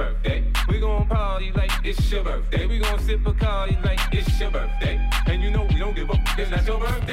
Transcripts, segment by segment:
birthday. We gon' party like it's your birthday. We gon' sip a card like it's your birthday. And you know we don't give up, it's not your birthday.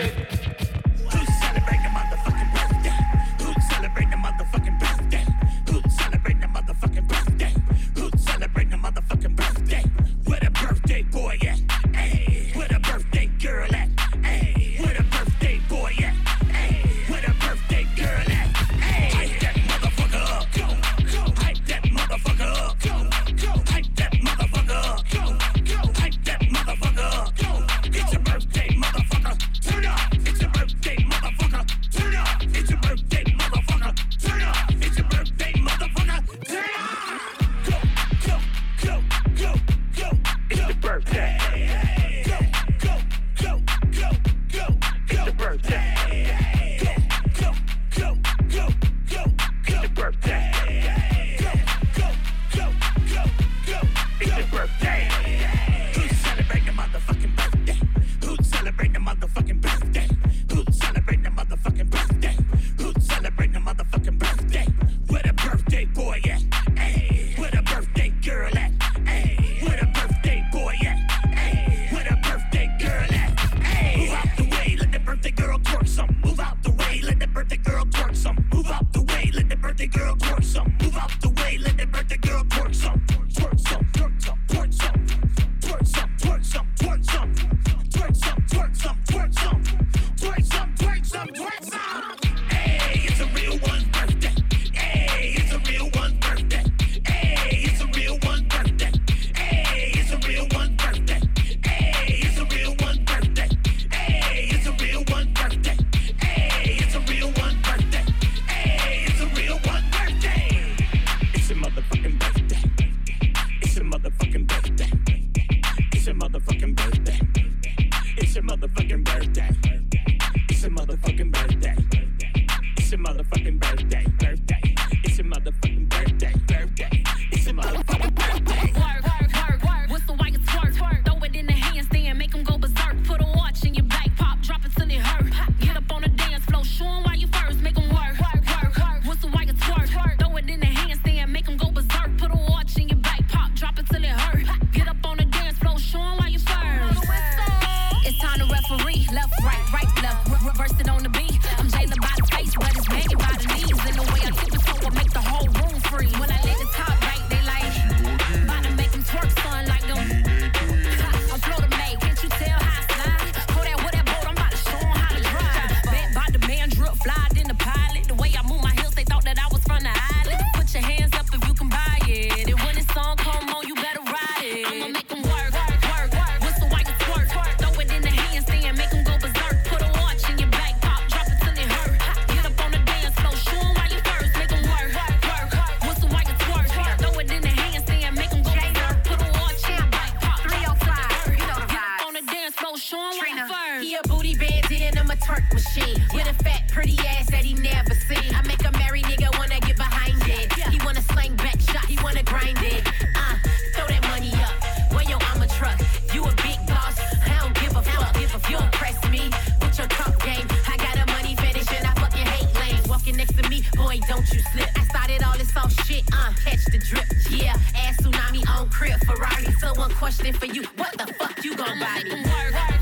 don't you slip. I started all this old shit, uh, catch the drip, yeah. Ass tsunami on crib, Ferrari, so question for you. What the fuck you gon' buy me?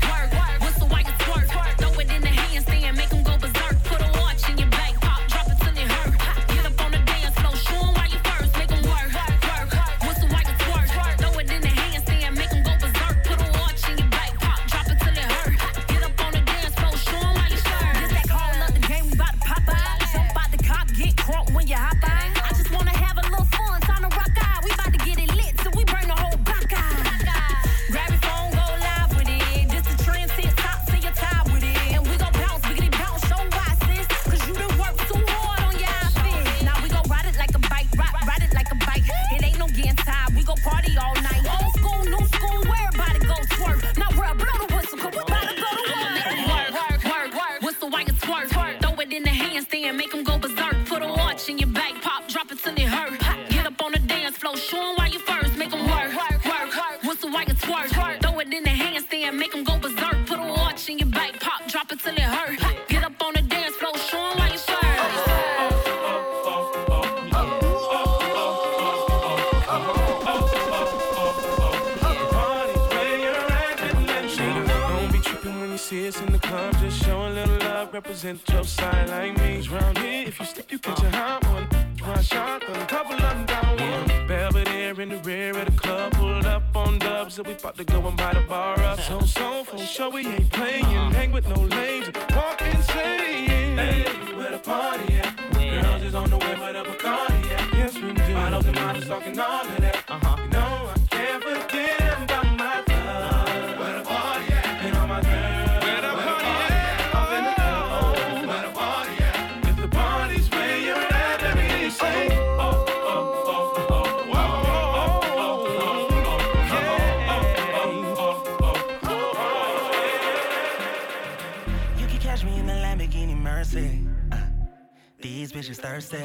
These bitches thirsty.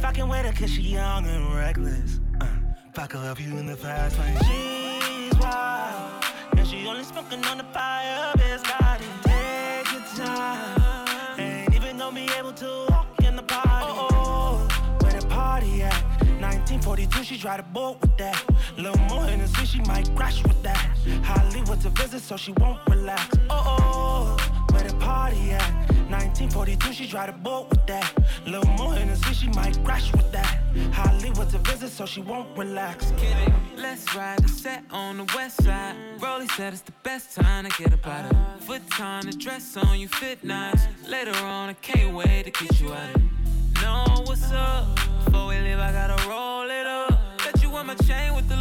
Fucking with her cause she young and reckless. Uh, fuck her up you in the fast lane. She's wild. And she only smoking on the fire, bitch. Got it. Take your time. Ain't even gonna be able to walk in the party. Oh, oh, where the party at? 1942, she tried to boat with that. Little more in the sea, she might crash with that. Hollywood's a visit, so she won't relax. Oh, oh, where the party at? 1942, she tried to boat with that. Little more sea, she might crash with that. Hollywood's a visit, so she won't relax. Let's ride the set on the west side. Rolly said it's the best time to get about it. Foot time, the dress on you fit nice. Later on, I can't wait to get you out of. Know what's up? Before we leave, I gotta roll it up. Got you on my chain with the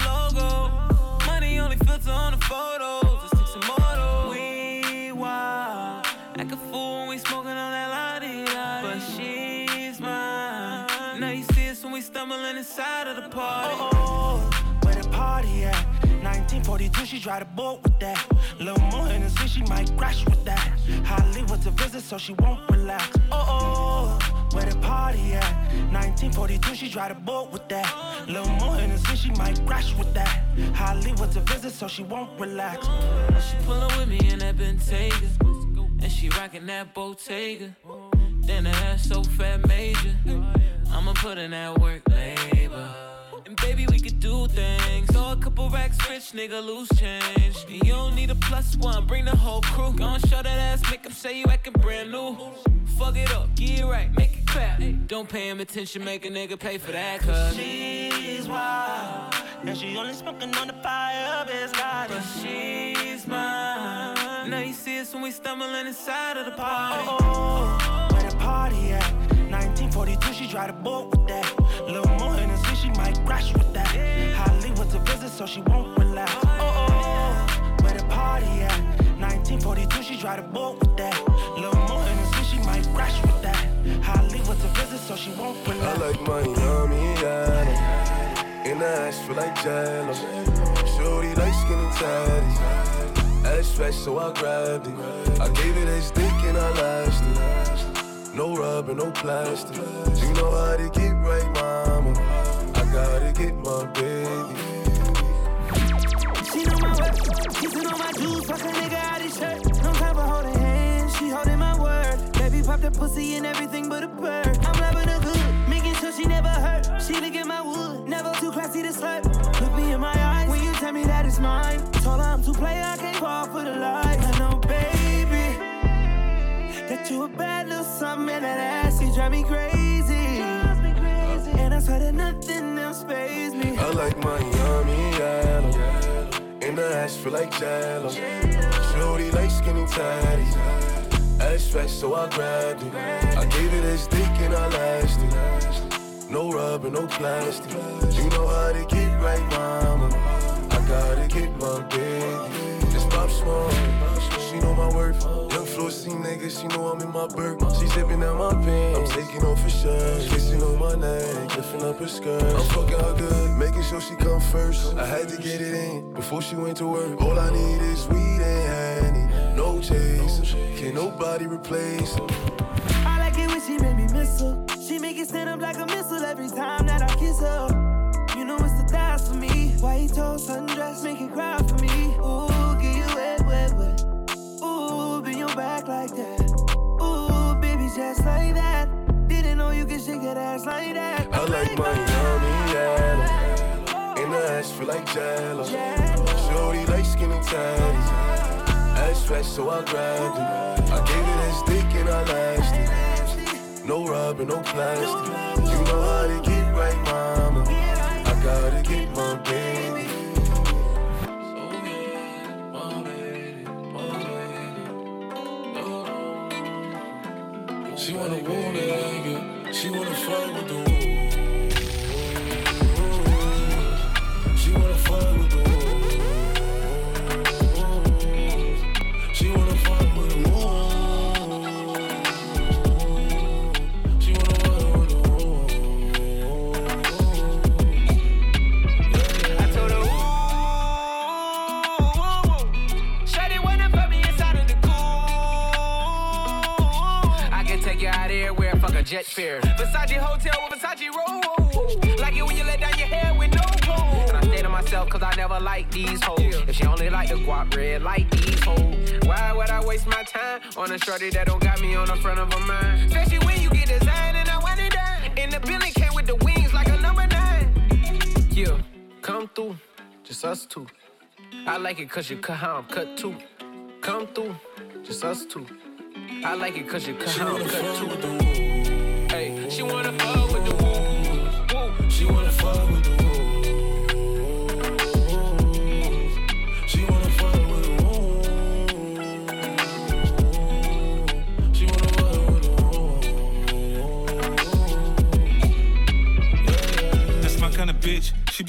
inside of the party. Oh, oh where the party at? 1942, she tried to boat with that. Little more the sea, she might crash with that. Hollywood's a visit, so she won't relax. Oh, oh, where the party at? 1942, she tried to boat with that. Little more the sea, she might crash with that. Hollywood's a visit, so she won't relax. She pull up with me in that Bentayga. And she rockin' that Bottega. Then her ass so fat major. I'ma put in that work labor. And baby, we could do things. Throw a couple racks, rich nigga, lose change. And you don't need a plus one, bring the whole crew. Gon' show that ass, make 'em say you actin' brand new. Fuck it up, get it right, make it clap. Don't pay him attention, make a nigga pay for that, cause She's wild. And she only smoking on the fire. Got it. But she's mine. Now you see us when we stumbling inside of the party. Oh, where the party at? 1942, she tried to boat with that. Little more in she might crash with that. Hollywood's a visit, so she won't relax. Oh, oh, where the party at? 1942, she tried to boat with that. Little more in she might crash with that. Hollywood's a visit, so she won't relax. I like Miami, yeah. In the ass feel like jello. Shorty like skinny tatty. Ass fat, so I grabbed it. I gave it a stick and I lashed it. No rubber, no plastic. To get right, mama. I gotta get my baby. She know my worth, kissing on my juice, fuck a nigga out his shirt. No time for holding hands, she holding my word. Baby pop the pussy and everything but a bird. I'm loving her good, making sure she never hurt. She at my wood, never too classy to slurp. Look me in my eyes when you tell me that it's mine. Told her I'm too play, I can't fall for the lies. I know, baby, that you a bad little something and that ass, you drive me crazy. And I swear that nothing else pays me. I like Miami, yeah. In the ass feel like jello. Shorty like skinny tatty. Ass fat, so I grabbed it. I gave it a stick and I lashed it. No rubber, no plastic. You know how to get right, mama. I gotta get my baby. Just pop small. She know my worth. Floor C nigga, she know I'm in my burp. She zipping out my pants. I'm taking off her shirt. Kissing on my neck, lifting up her skirt. I'm fucking her good, making sure she come first. I had to get it in before she went to work. All I need is weed and honey. No chase, can't nobody replace her. I like it when she make me miss her. She make it stand up like a missile every time that I kiss her. You know it's the thighs for me. White toast, sundress, make it cry for me. like that. Ooh, baby, just like that. Didn't know you could shake that ass like that. I like my yummy yellow. In the ass feel like jello. Shorty like skinny tatties. Ass fat, so I grabbed it. I gave it a stick and I lashed it. No rubber, no plastic. You know how to get right, mama. I gotta get my baby. She wanna woo nigga, she wanna fuck with the woo. Cause you cut how I'm cut too. Come through, just us two. I like it cause you cut how I'm cut too. Hey, she wanna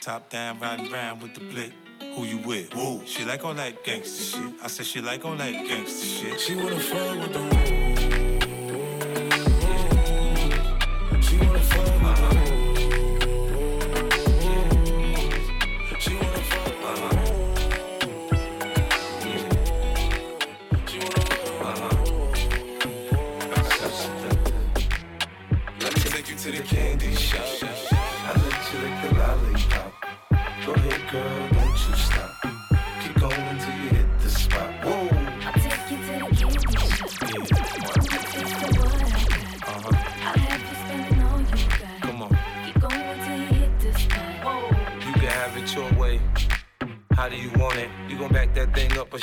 Top down, riding round with the blick. Who you with? Whoa. She like all that gangster shit. I said she like all that gangster shit. She wanna fuck with the woo.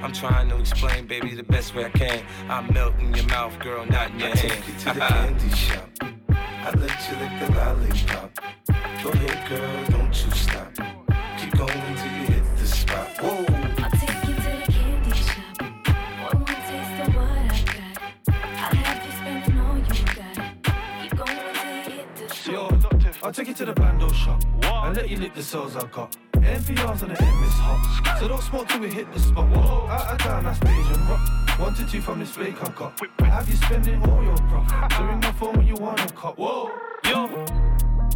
I'm trying to explain, baby, the best way I can. I melt in your mouth, girl, not in your I take you to the candy shop. I let you lick the lollipop. Go ahead, girl, don't you stop. Keep going till you hit the spot. Whoa. I'll take you to the candy shop. One more taste of what I got. I'll have you spending all you got. Keep going till you hit the spot. Yo, I'll take you to the bando shop and let you lick the cells I got. NPR's on the M hot, so don't smoke till we hit the spot. Whoa, out of town, that's beige and rock. One to two from this flake I got. Have you spending all your profit? So ring my phone when you want a cop. Whoa, yo.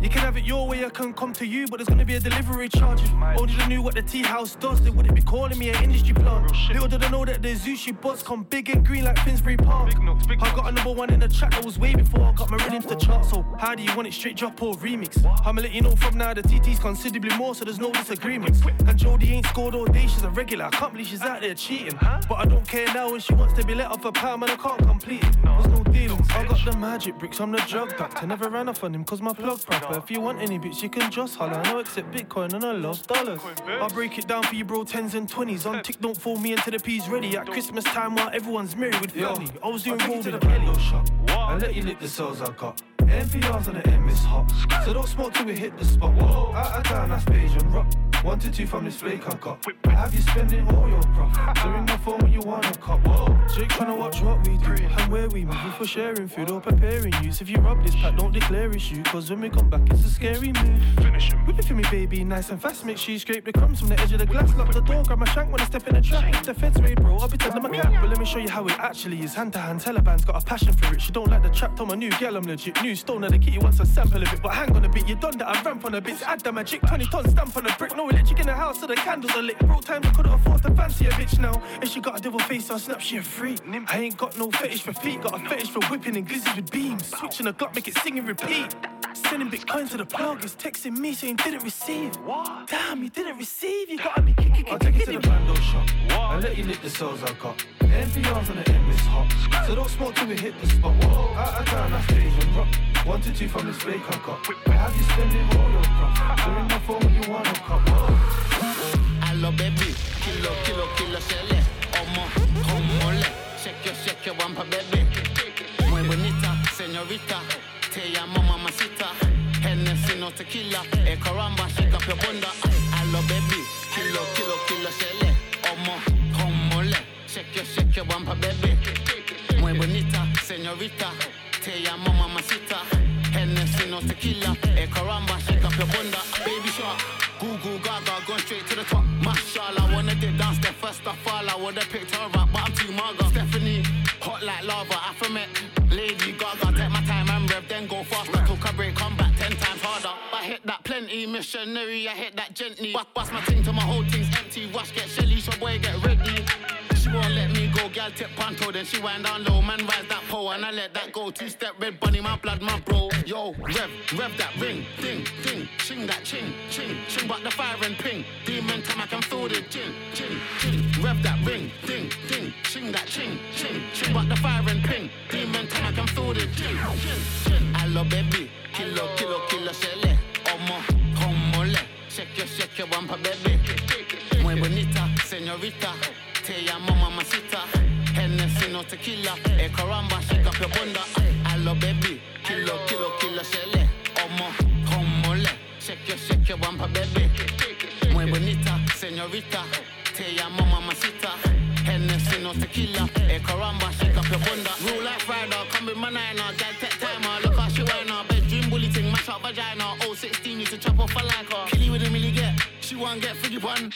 You can have it your way, I can come to you, but there's gonna be a delivery charge. Only they knew what the tea house does, they wouldn't be calling me an industry plant. Little did I know that the Zushi boss come big and green like Finsbury Park. I got a number one in the track that was way before I got my rhythms to chart. So how do you want it straight drop or remix? I'ma let you know from now the TT's considerably more, so there's no disagreements. And Jodie ain't scored all day, she's a regular. I can't believe she's out there cheating. But I don't care now when she wants to be let off a pound, man, I can't complete it. There's no dealings. I got the magic bricks, I'm the drug doctor. Never ran off on him cause my plug proper. If you want any bitch, you can just holler. I know accept Bitcoin and I love dollars. I'll break it down for you, bro, tens and twenties. On tick, don't fool me until the P's ready. At Christmas time while everyone's merry with family. I was doing roll to the bando shop. I let you lick the cells I got. NPR's on the M is hot. So don't smoke till we hit the spot. Whoa, out of town, that's beige and rock. One to two from this flake I got. I have you spending all your profit. So ring my phone when you want a cop. Whoa. Jake tryna watch what we do where we moving for sharing food or preparing use. If you rub this pack, don't declare issue. Cause when we come back, it's a scary move. Finish him. Whip it for me, baby, nice and fast. Make sure you scrape the crumbs from the edge of the glass. Lock the door, grab my shank when I step in the trap. If the feds raid, bro, I'll be telling my cap. But let me show you how it actually is. Hand to hand, Taliban's got a passion for it. She don't like the trap, tell my new girl I'm legit. New stone of the kitty wants a sample of it. But hang on a bit, you done that, I ramp on a bit. Add the magic, 20 ton stamp on a brick. No electric in the house, so the candles are lit. Bro, time I couldn't afford to fancy a bitch now. And she got a devil face on snap, she a freak. I ain't got no fetish for feet, got a fetish for whipping and glizzes with beams. Switching a Glock, make it sing and repeat. Sending Bitcoin to the plug, is texting me saying didn't receive. What? Damn, you didn't receive, you gotta be kicking. I'll take it to the bando shop. I'll let you lick the cells I got. NPR's on the M is hot. So don't smoke till we hit the spot. Whoa, out of town, I stage and rock. One to two from this flake I got. I have you spending all your profit. So ring my phone when you want a cop. Allo baby, kilo, kilo, kilo, shele. Shake your, shake your wampa baby. Muy bonita, señorita. Te llamo mamacita. Hennessy, no tequila. Eh, caramba, shake up your bunda. Allo baby, kilo, kilo, kilo, shele. Omo, homole. Shake your, shake your wampa baby. Muy bonita, señorita. Te llamo mamacita. Hennessy, no tequila. Eh, caramba, shake up your bunda. Plenty, missionary, I hit that gently. Bust, bust my ting till my whole thing's empty. Wash, get shelly, so boy, get ready. She won't let me go, gal tip panto, then she wind down low. Man rise that pole, and I let that go. Two step red bunny, my blood, my bro. Yo, rev, rev that ring, ding, ding, ching that ching, ching, ching, but the fire and ping. Demon time, I can feel the gin, gin, gin. Rev that ring, ding, ding, ching that ching, ching, ching, but the fire and ping. Demon time, I can feel the gin, gin, gin. Hello, baby, kilo, kilo, kilo, shele, omo, homole. Shake your, bumper, baby. Muy bonita, señorita. Te llamo mamacita. Hennessy, no tequila. Eh, caramba, shake up your bunda. Hello, baby. Kilo, kilo, kilo, shele. Omo, homole. Shake your, shake your bumper, baby. Muy bonita, señorita. Te llamo mamacita. Hennessy, no tequila. Eh, caramba, shake up your bunda. Rule like rider, come with my niner. Gal, take timer. Look Won't get figgy one.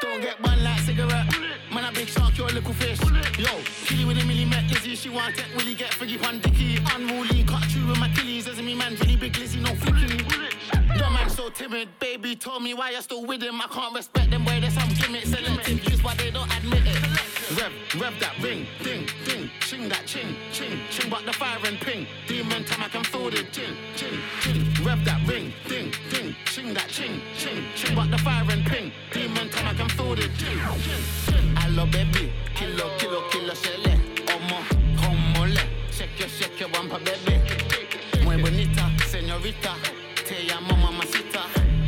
Don't get one like cigarette. Man, a big shark, you're a little fish. Yo, killy with a milli met Lizzie. She want it, willy get figgy one dicky. Unruly, cut through with my killies. As me man, really big Lizzie, no flicky. Your man so timid, baby told me why you're still with him. I can't respect them, boy, there's some gimmicks. Selective use, but they don't admit it. Rev, rev that ring, ding, ding, ching that ching, ching, ching, but the fire and ping. Demon time, I can feel the gin, gin, gin. Rev that ring, ding, ching that ching, ching, ching, but the fire and ping. Demon time, I can feel the gin. Hello, baby, kilo, kilo, kilo, shele, omo, homole. Shake your, shake your bumper, baby. Muy bonita, señorita. Te llamo mamacita.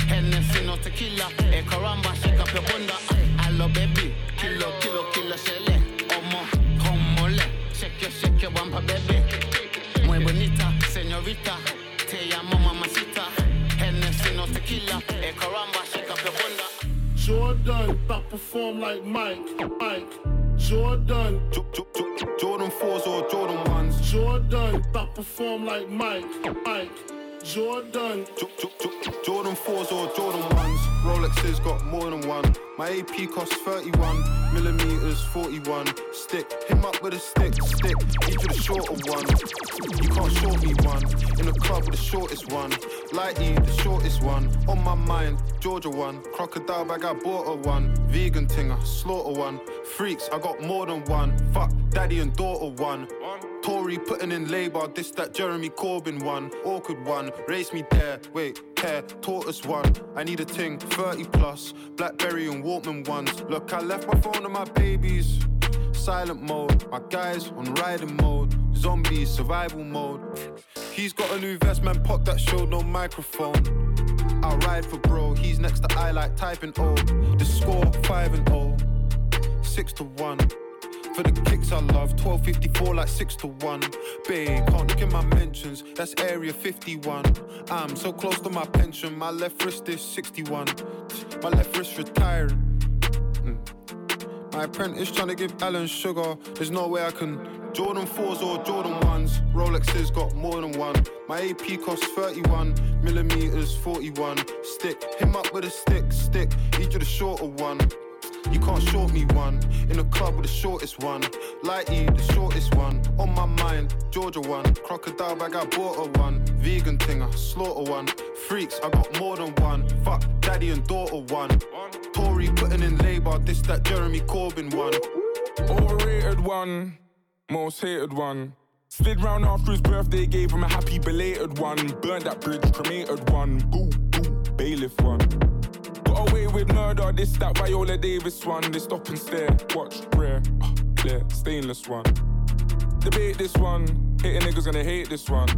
Hennessy, no tequila. E caramba, shake up your bunda. Hello, baby. Kilo, kilo, kilo, shele. Omo, homole. Shake your, shake your bumper, baby. Muy bonita, señorita. Jordan, that perform like Mike, Mike. Jordan, Jordan 4s or Jordan 1s. Jordan, that perform like Mike, Mike. Jordan, Jordan 4s or Jordan 1s. Rolexes got more than one. My AP costs 31 millimeters, 41. Stick, him up with a stick, stick. Need you the shorter one. You can't short me one. In the club with the shortest one. Lighty, the shortest one. On my mind, Georgia one. Crocodile bag, I bought a one. Vegan tinger, slaughter one. Freaks, I got more than one. Fuck, daddy and daughter one. Tory putting in labour, this that Jeremy Corbyn one. Awkward one, race me there, wait, care, tortoise one. I need a ting, 30 plus, Blackberry and Walkman ones. Look, I left my phone on my babies. Silent mode, my guys on riding mode. Zombies, survival mode. He's got a new vest, man, pop that showed no microphone. I'll ride for bro, he's next to I like typing O. The score, 5 and 0. 6 to 1. For the kicks I love, 1254 like 6 to 1. Babe, can't look in my mentions, that's area 51. I'm so close to my pension, my left wrist is 61. My left wrist retiring. Mm. My apprentice trying to give Alan Sugar, there's no way I can. Jordan 4s or Jordan 1s, Rolexes got more than one. My AP costs 31, millimeters 41. Stick, him up with a stick, stick, each of the shorter one. You can't short me one. In the club with the shortest one. Lighty, the shortest one. On my mind, Georgia one. Crocodile bag, I bought a one. Vegan thing, I slaughter one. Freaks, I got more than one. Fuck, daddy and daughter one. Tory putting in labor, this that Jeremy Corbyn one. Overrated one, most hated one. Slid round after his birthday, gave him a happy belated one. Burned that bridge, cremated one. Boo, boo, bailiff one. Got away with murder, this, that Viola Davis one. They stop and stare, watch, rare, uh, stainless one. Debate this one, hating niggas gonna hate this one.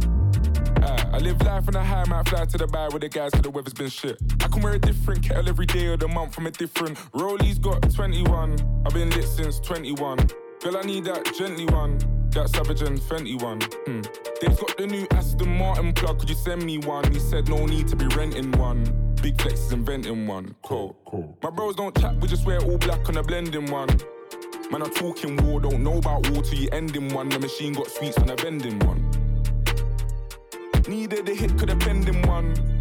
Ah, I live life on a high, might fly to the bar with the guys till the weather's been shit. I can wear a different kettle every day of the month from a different. Rollies got 21, I've been lit since 21. Girl, I need that gently one, that Savage and Fenty one. Hmm. Dave's got the new Aston Martin plug, could you send me one? He said no need to be renting one. Big Flex is inventing one. Cool. cool. My bros don't chat, we just wear all black on a blending one. Man, I'm talking war, don't know about war till you end in one. The machine got sweets on a vending one. Needed a hit, could have penned in one.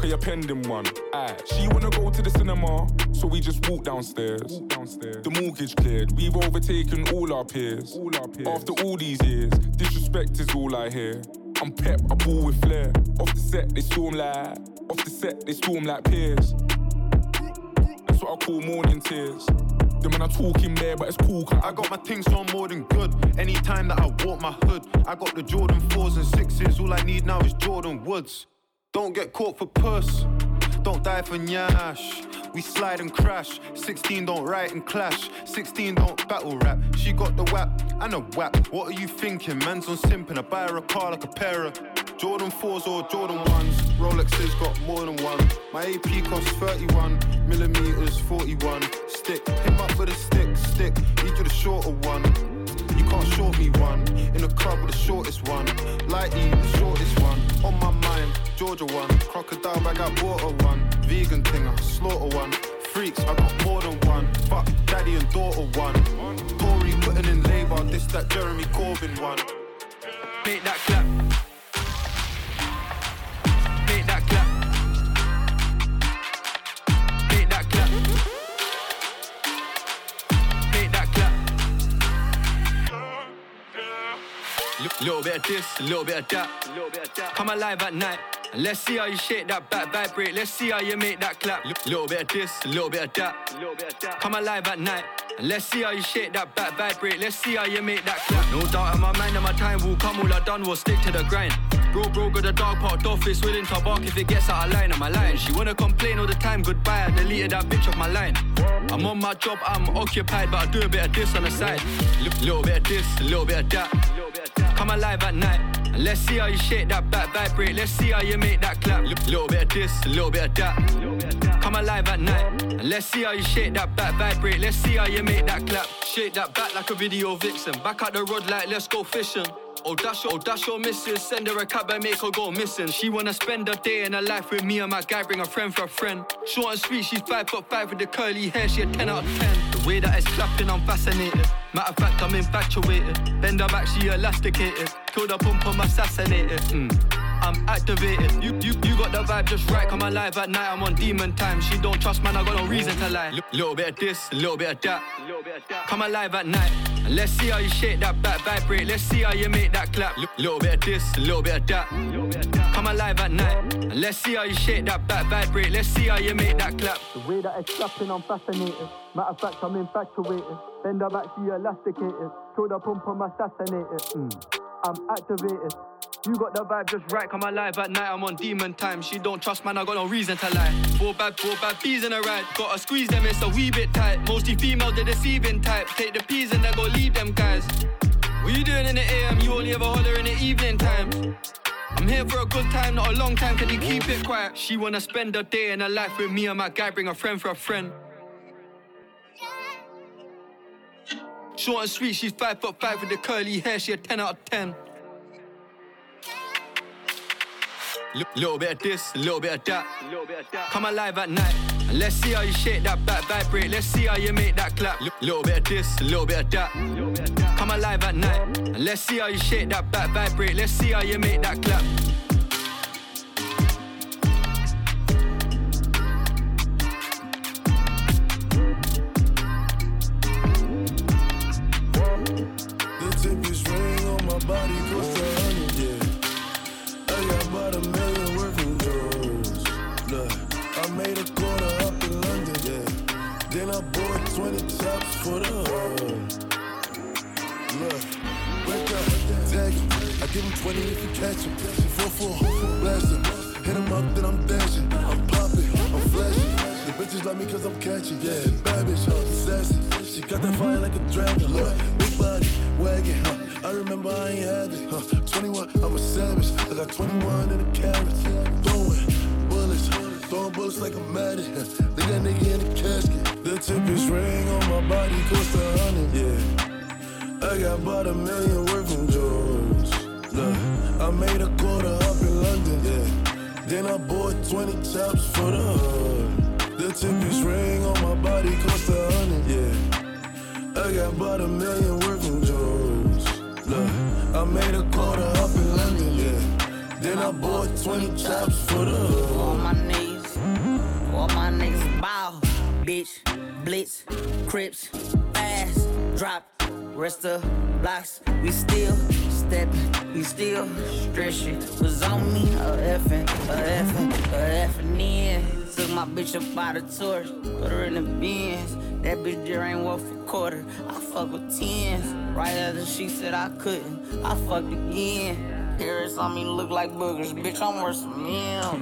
Cause you penned in one. Aye. She wanna go to the cinema, so we just walk downstairs. Walk downstairs. The mortgage cleared, we've overtaken all our peers. All our peers. After all these years, disrespect is all I hear. I'm pep, I ball with flair. Off the set, they storm like. Off the set, they storm like peers. That's what I call morning tears. Them when I'm talking there, but it's cool. I got my things on more than good. Anytime that I walk my hood, I got the Jordan 4s and 6s. All I need now is Jordyn Woods. Don't get caught for puss. Don't die for nyash. We slide and crash. 16 don't write and clash. 16 don't battle rap. She got the whap and a whap. What are you thinking? Man's on simping. I buy her a car like a pair of Jordan 4s or Jordan 1s. Rolexes got more than one. My AP costs 31, millimeters 41. Stick, him up with a stick, stick. Each of the shorter one. Can't short me one. In the club with the shortest one. Lighty, the shortest one. On my mind, Georgia one. Crocodile bag, I bought a one. Vegan thing, I slaughter one. Freaks, I got more than one. Fuck, daddy and daughter one. Tory putting in labor, this that Jeremy Corbyn one. Make that little bit of this, a little bit of that. Come alive at night. And let's see how you shake that back, vibrate. Let's see how you make that clap. Little bit of this, a little bit of that. Come alive at night. And let's see how you shake that back, vibrate. Let's see how you make that clap. No doubt in my mind that my time will come. All I done was stick to the grind. Bro, bro, got a dog parked office willing to bark if it gets out of line. Am I lying? She wanna complain all the time. Goodbye, I deleted that bitch off my line. I'm on my job, I'm occupied, but I do a bit of this on the side. L- little bit of this, a little bit of that. Come alive at night. And let's see how you shake that back, vibrate. Let's see how you make that clap. Little bit of this, a little bit of that. Come alive at night. And let's see how you shake that back, vibrate. Let's see how you make that clap. Shake that back like a video vixen. Back at the rod like let's go fishing. Oh dash, oh dash your missus, send her a cab and make her go missing. She wanna spend a day in her life with me and my guy, bring a friend for a friend. Short and sweet, she's five foot five with the curly hair, she a 10 out of 10. The way that it's clapping, I'm fascinated. Matter of fact, I'm infatuated. Bend back, she elasticated. Killed her pump, I'm assassinated. Mm. I'm activated. You, you, you got the vibe just right. Come alive at night. I'm on demon time. She don't trust, man. I got no reason to lie. L- little bit of this, little bit of that. Come alive at night. Let's see how you shake that back, vibrate. Let's see how you make that clap. L- little bit of this, little bit of that. Come alive at night. Let's see how you shake that back, vibrate. Let's see how you make that clap. The way that it's clapping, I'm fascinated. Matter of fact, I'm infatuated. Bend her back, she elasticated. Killed her pump, I'm assassinated. Mm. I'm activated. You got the vibe just right, come alive at night. I'm on demon time. She don't trust, man. I got no reason to lie. Four bad, four bad bees in a ride. Gotta squeeze them, it's a wee bit tight. Mostly female, the deceiving type. Take the peas and then go leave them guys. What you doing in the AM? You only ever holler in the evening time. I'm here for a good time, not a long time. Can you keep it quiet? She wanna spend a day in her life with me and my guy. Bring a friend for a friend. Short and sweet, she's five foot five with the curly hair, she a 10 out of 10. L- little bit of this, a little bit of that. Come alive at night. And let's see how you shake that back vibrate. Let's see how you make that clap. L- little bit of this, a little bit of that. Come alive at night. And let's see how you shake that back vibrate. Let's see how you make that clap. The tippest ring on my body the hood. Look, wake up, tag him. I give him 20 if you catch him. She 4-4, blast him. Hit him up, then I'm dashing. I'm popping, I'm flashing. The bitches like me cause I'm catching, yeah. Bad bitch, huh, sassy. She got that fire like a dragon, look. Big body, wagon, huh. I remember I ain't had it, huh. 21, I'm a savage. I got 21 in the carrots. Bullets, like. Huh. Leave that nigga in the casket. The tippest ring on my body cost a hundred, yeah. I got about a million worth of jewels. Look, I made a quarter up in London, yeah. Then I bought 20 tops for the hood. The tippest ring on my body cost a hundred, yeah. I got about a million worth of jewels. Look, I made a quarter up in London, yeah. Then I bought 20 tops for the hood. On my knees, all my niggas bow. Bitch, blitz, crips, fast, drop, rest of blocks. We still steppin', we still stretchin'. Was on me, a effin', a effin', a effin' in. Took my bitch up by the torch, put her in the bins. That bitch there ain't worth a quarter. I fuck with tens. Right after she said I couldn't, I fucked again. Paris on me look like boogers. Bitch, I'm worth some meal.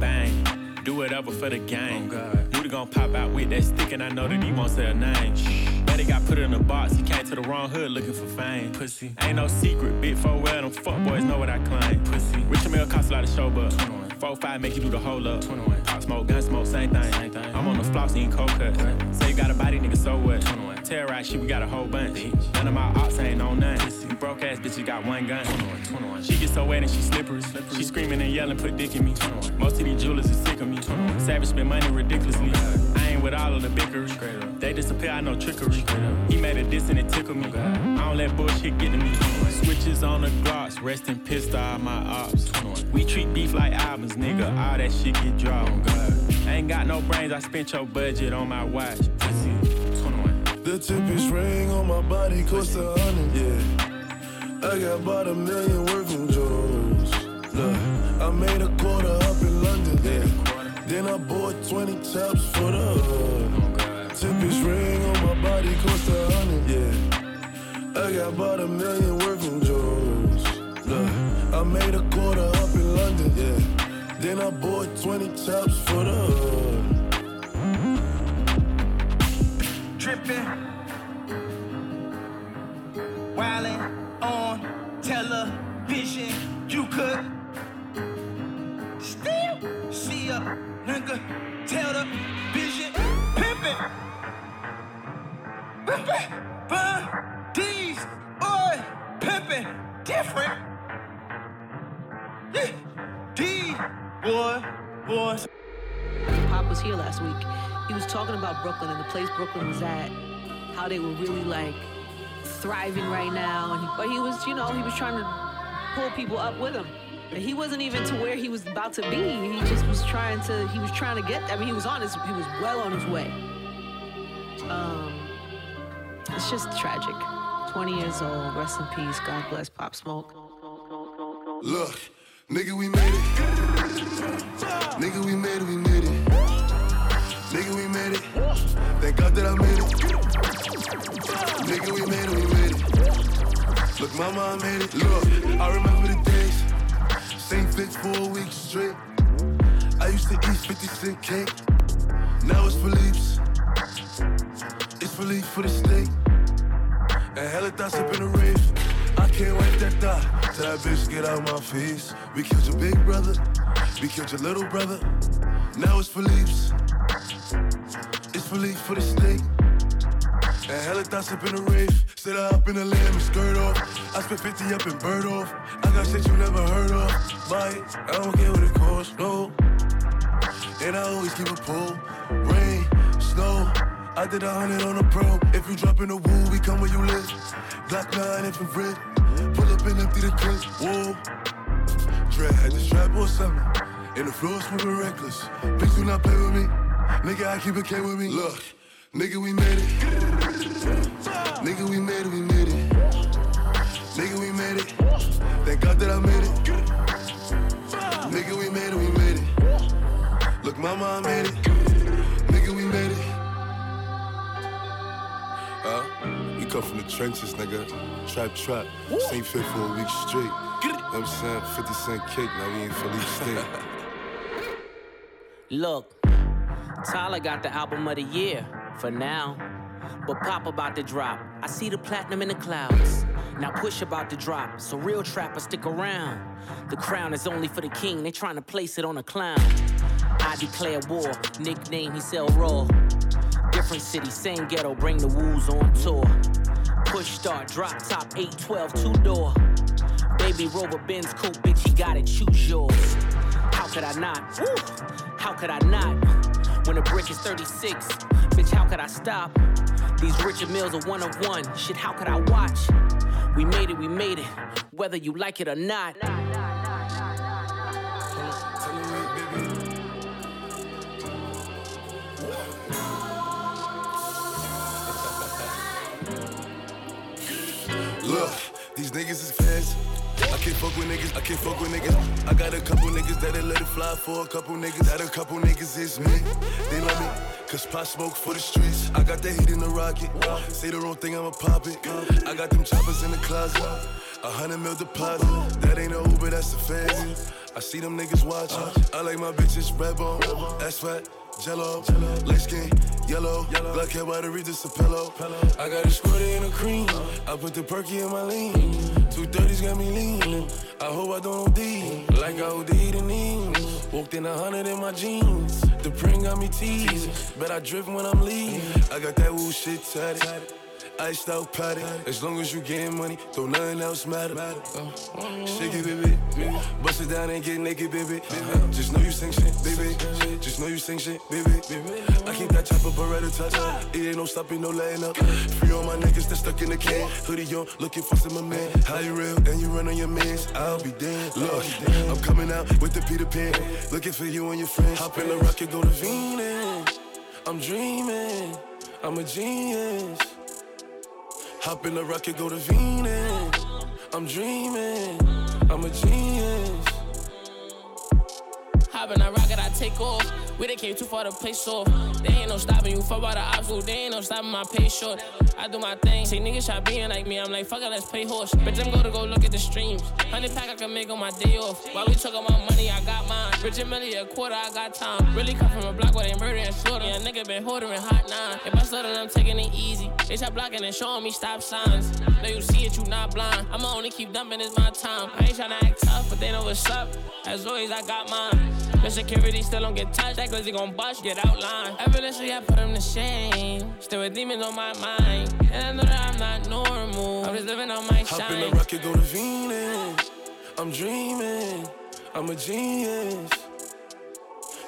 Bang. Do whatever for the game. Moody gon' pop out with that stick, and I know that he won't say a name. But he got put in a box. He came to the wrong hood looking for fame. Pussy. Ain't no secret. Big four well, them fuck boys know what I claim. Pussy. Richard Mille cost a lot of show, but 4 5 make you do the whole up. 21. Pop smoke, gun smoke, same thing. Same thing. I'm on the floss eating cold cut. Say you got a body, nigga, so what? 21. Terrorize shit, we got a whole bunch. Bitch. None of my ops ain't on none. You broke ass bitch, bitches got one gun. 21. 21. She get so wet and she slippery. slippery. She screaming and yelling, put dick in me. 21. Most of these jewelers is sick of me. 21. Savage spend money ridiculously. With all of the bickery. They disappear, I know trickery. He made a diss and it tickled me. I don't let bullshit get to me. Switches on the glocks, resting pissed all my ops. We treat beef like albums, nigga. All that shit get dropped. I ain't got no brains, I spent your budget on my watch. Pussy. 21. The tippest ring on my body cost a hundred, yeah. I got about a million worth of jewels. Look, I made a quarter up in London, yeah. Then I bought 20 tops for the hood. Tippest ring on my body cost a hundred, yeah. I got about a million worth of jewels. Look, I made a quarter up in London, yeah. Then I bought 20 tops for the hood. Dripping, wildin' on television. You could still see a nigga tell the vision. Pimpin', pimpin', bun, boy, pimpin', different. These, boy, boy. Pop was here last week. He was talking about Brooklyn and the place Brooklyn was at, how they were really like thriving right now. And he, but he was, you know, he was trying to pull people up with him. He wasn't even to where he was about to be. He just was trying to. He was trying to get. I mean, he was on his. He was well on his way. Um, it's just tragic. 20 years old. Rest in peace. God bless Pop Smoke. Look, nigga, we made it. Nigga, we made it, we made it. Nigga, we made it. Thank God that I made it. Nigga, we made it, we made it. Look, mama, I made it. Look, I remember the. Same fit for a week straight. I used to eat 50 cent cake. Now it's for Philippe's. It's for Philippe for the steak. And hella thoughts up in the rave. I can't wait that thought till that bitch get out my face. We killed your big brother, we killed your little brother. Now it's for Philippe's. It's for Philippe for the steak. And hella thoughts up in the rave. Sit up in the lamb and skirt off. I spent 50 up in bird off. I got shit you never heard of. Bite, I don't care what it costs, no. And I always keep a pull. Rain, snow. I did a hundred on a pro. If you drop in the woo, we come where you live. Black nine infrared. Pull up and empty the clip. Whoa. Dread had the strap or something. And the floor swimming reckless. Bitch, do not play with me. Nigga, I keep it K with me. Look, nigga, we made it. Nigga, we made it, we made it. Nigga, we made it. Thank God that I made it. Nigga, we made it, we made it. Look, mama, I made it. Nigga, we made it. Uh, we come from the trenches, nigga. Trap, trap. Same fit for a week straight. You know what I'm saying? 50 cent cake, now we ain't Philly State. Look, Tyler got the album of the year for now. But Pop about to drop. I see the platinum in the clouds. Now push about to drop, so real trappers stick around. The crown is only for the king, they trying to place it on a clown. I declare war, nickname he sell raw. Different city, same ghetto, bring the woos on tour. Push start, drop top, 812, two door. Baby Rover Benz coupe, bitch, he got it, choose yours. How could I not? Woo! How could I not? When the brick is 36, bitch, how could I stop? These Richard Milles are one of one. Shit, how could I watch? We made it, we made it, whether you like it or not. Can't fuck with niggas, I can't fuck with niggas. I got a couple niggas that'll let it fly for a couple niggas. That a couple niggas is me. They love me, cause pot smoke for the streets. I got that heat in the rocket. Say the wrong thing, I'ma pop it. I got them choppers in the closet. A hundred mil deposit. That ain't a Uber, that's a fancy. I see them niggas watching. I like my bitches red bone, That's fat, jello, light skin, yellow, yellow. black hair by the Regis a pillow. I got a squirty in a cream. I put the perky in my lean. Two thirties got me leaning. I hope I don't OD like I OD'd in Eames. Walked in a hundred in my jeans. The print got me teasing. Bet I drift when I'm leaving. I got that woo shit tatted. Iced out patty. As long as you getting money, don't nothing else matter. Uh, shake it, baby. Bust it down and get naked, baby. Just know you sing shit, baby. Just know you sing shit, baby. I keep that chopper Beretta touch. It ain't no stopping, no letting up. Free all my niggas that stuck in the can. Hoodie on, looking for some of man. How you real and you run on your mans? I'll be damned. Look, I'm coming out with the Peter Pan. Looking for you and your friends. Hop in the rocket, go to Venus. I'm dreaming. I'm a genius. Hop in the rocket, go to Venus. I'm dreaming, I'm a genius. Hop in a rocket, I take off. We done came too far to play soft. They ain't no stopping you, fuck about the obstacle. They ain't no stopping my pay short. I do my thing. See niggas try being like me. I'm like, fuck it, let's play horse. Bitch, I'm gonna go look at the streams. Hundred pack I can make on my day off. While we talk about money, I got mine. Richard Mille, a quarter, I got time. Really come from a block where they murder and slaughter. Yeah, nigga been hoarding hot nine. If I stutter, I'm taking it easy. They stop blocking and showing me stop signs. Know you see it, you not blind. I'ma only keep dumping, it's my time. I ain't tryna act tough, but they know what's up. As always, I got mine. The security still don't get touched. That glizzy gon' bust, get outlined. Evidently, I put him to shame. Still with demons on my mind. And I know that I'm not normal. I'm just living on my shine. Hop in the rocket, go to Venus. I'm dreaming, I'm a genius.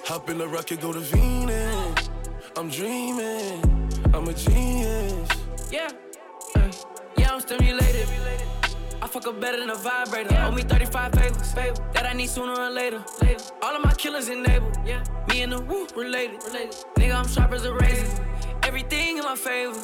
Hop in the rocket, go to Venus. I'm dreaming, I'm a genius. Yeah. Uh, yeah, I'm stimulated. Fuck up better than a vibrator. Owe me 35 favors that I need sooner or later. All of my killers enabled. Yeah. Me and the woo related. related. Nigga, I'm sharp as a razor. Everything in my favor.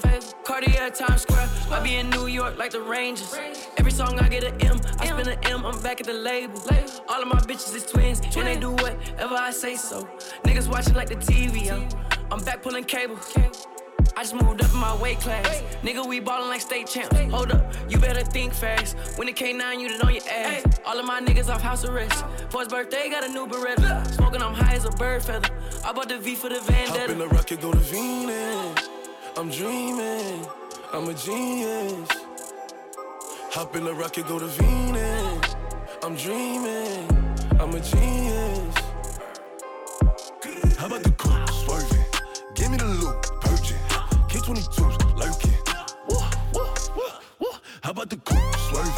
Cartier Times Square. I be in New York like the Rangers. Every song I get an M. I spend an M. I'm back at the label. All of my bitches is twins. And they do whatever I say so. Niggas watching like the TV. I'm, I'm back pulling cable. I just moved up in my weight class. Nigga, we ballin' like state champs. Hold up, you better think fast. When the K9, you done on your ass. All of my niggas off house arrest. For his birthday, got a new Beretta. Smoking, I'm high as a bird feather. I bought the V for the Hop in vendetta. the rocket, go to Venus. I'm dreaming, I'm a genius. Hop in the rocket, go to Venus. I'm dreaming, I'm a genius. How about the coupe swerving? Give me the loot, How about the coupe? Swerving.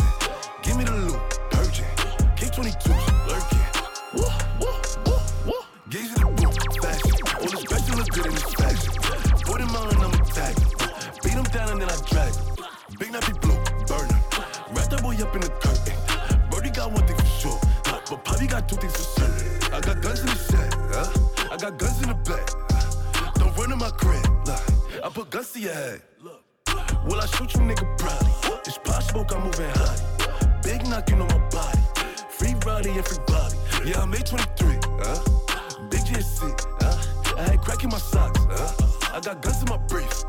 Give me the loop Purging. K22 lurking. Woo, woo, woo, woo. Gaze at the boot. Fashion. All the special look good in this fashion. Put him on and I'm attacking. Beat him down and then I drag him. Big nappy blue. Burner. Wrap that boy up in the curtain. Birdie got one thing for sure. Huh, but Poppy got two things for sure. I got guns in the set. Huh? I got guns in the back. Huh? Don't run in my crib. Nah. I put guns to your head. Will I shoot you, nigga? Probably. It's possible I'm moving hot. Big knocking on my body. Free Roddy everybody. free Yeah, I'm 823. Uh, big GSC. Uh, I had crack in my socks. Uh, I got guns in my brief.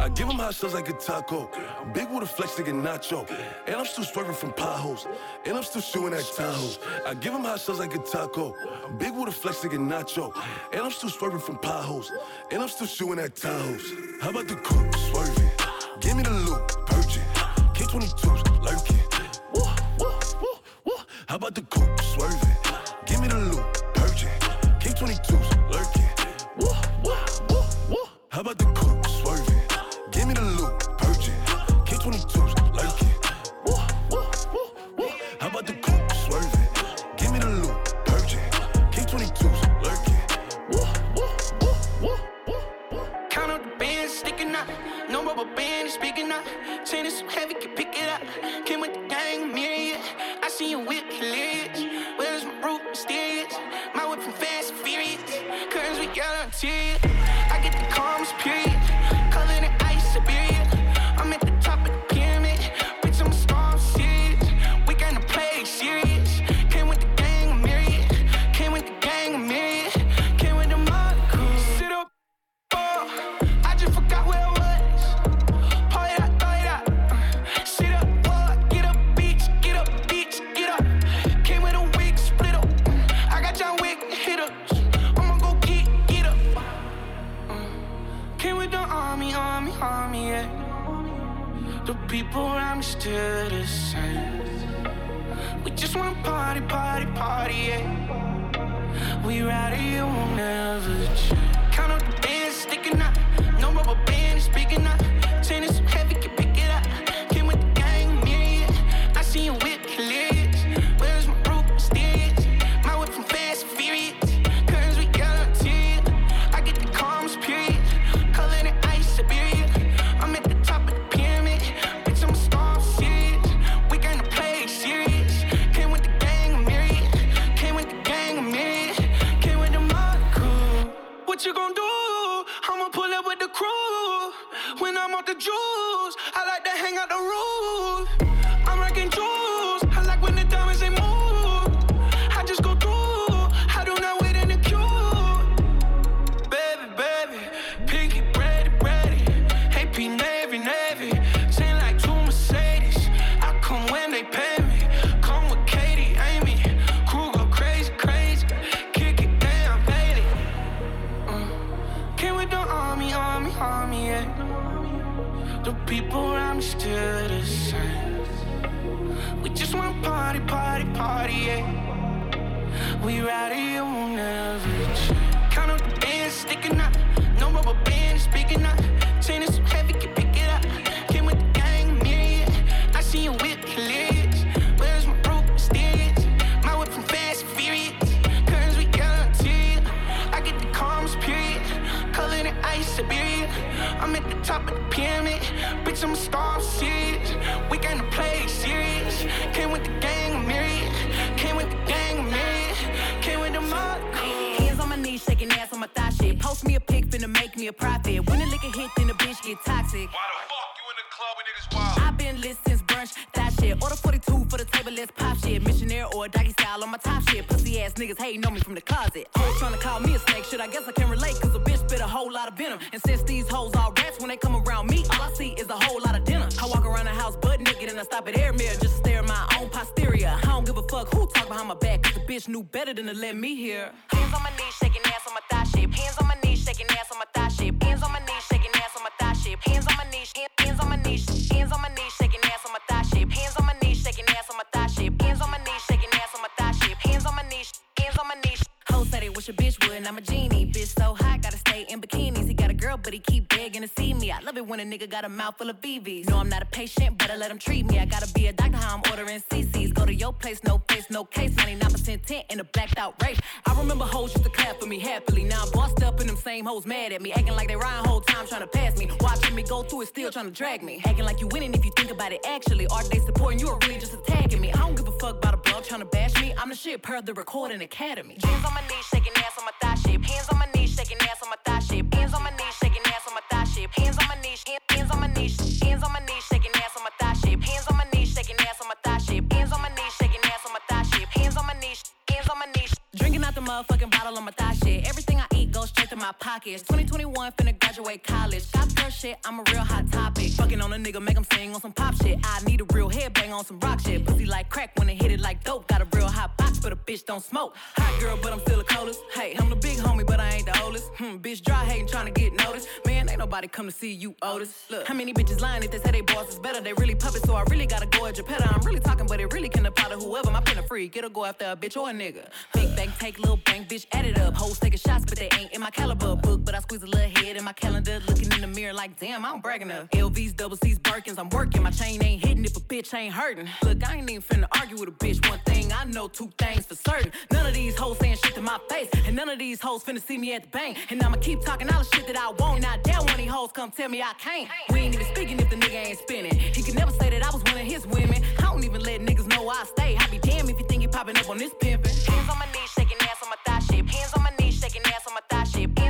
I give them hot shots like a taco. Big with a flex, nigga nacho. And I'm still swerving from potholes. And I'm still shooting at Tahoe. I give them hot shots like a taco. Big with a flex, nigga nacho. And I'm still swerving from potholes. And I'm still shooting at Tahoe. How about the coupe swerving? Give me the loot, purging. K22s, lurking. Woo, woo, woo, woo. How about the coupe, swerving? Give me the loot, purging. K22s, him treat me. I gotta be a doctor, how I'm ordering CCs. Go to your place, no face, no case. 99% tent in a blacked out race. I remember hoes used to clap for me happily. Now I'm bossed up and them same hoes mad at me. Acting like they rhyme whole time trying to pass me. Watching me go through it, still trying to drag me. Acting like you winning if you think about it actually. Are they supporting you or really just attacking me? I don't give a fuck about a blog trying to bash me. I'm the shit per the recording academy. Hands on my knees, shaking my pockets. 2021 finna graduate college. Got girl shit, I'm a real hot topic. Fucking on a nigga, make him sing on some pop shit. I need a real headbang on some rock shit. Pussy like crack when it hit it like dope. Got a real hot box, but a bitch don't smoke. Hot girl, but I'm still a coldest. Hey, I'm the big homie, but I ain't the oldest. Hmm, bitch dry hating, trying to get noticed. Man, ain't nobody come to see you, Otis. Look, how many bitches lying if they say they boss is better? They really puppets, so I really gotta go at Geppetto. I'm really talking, but it really can apply to whoever. My pen a freak, it'll go after a bitch or a nigga. Big bank, take little bank, bitch, add it up. Hoes taking shots, but they ain't in my caliber book. But I squeeze a little head in my calendar, looking in the mirror like, damn, I don't brag enough. LVs, double C's, Birkins, I'm working. My chain ain't hitting if a bitch ain't hurting. Look, I ain't even finna argue with a bitch. One thing I know, two things for certain. None of these hoes saying shit to my face, and none of these hoes finna see me at the bank. And I'ma keep talking all the shit that I want, and I one of these hoes come tell me I can't. We ain't even speaking if the nigga ain't spinning. He can never say that I was one of his women. I don't even let niggas know I stay. I be damn if you think you popping up on this pimpin'. Hands on my knees, shaking ass on my thigh shape. Hands on my knees, shaking ass on my thigh shape.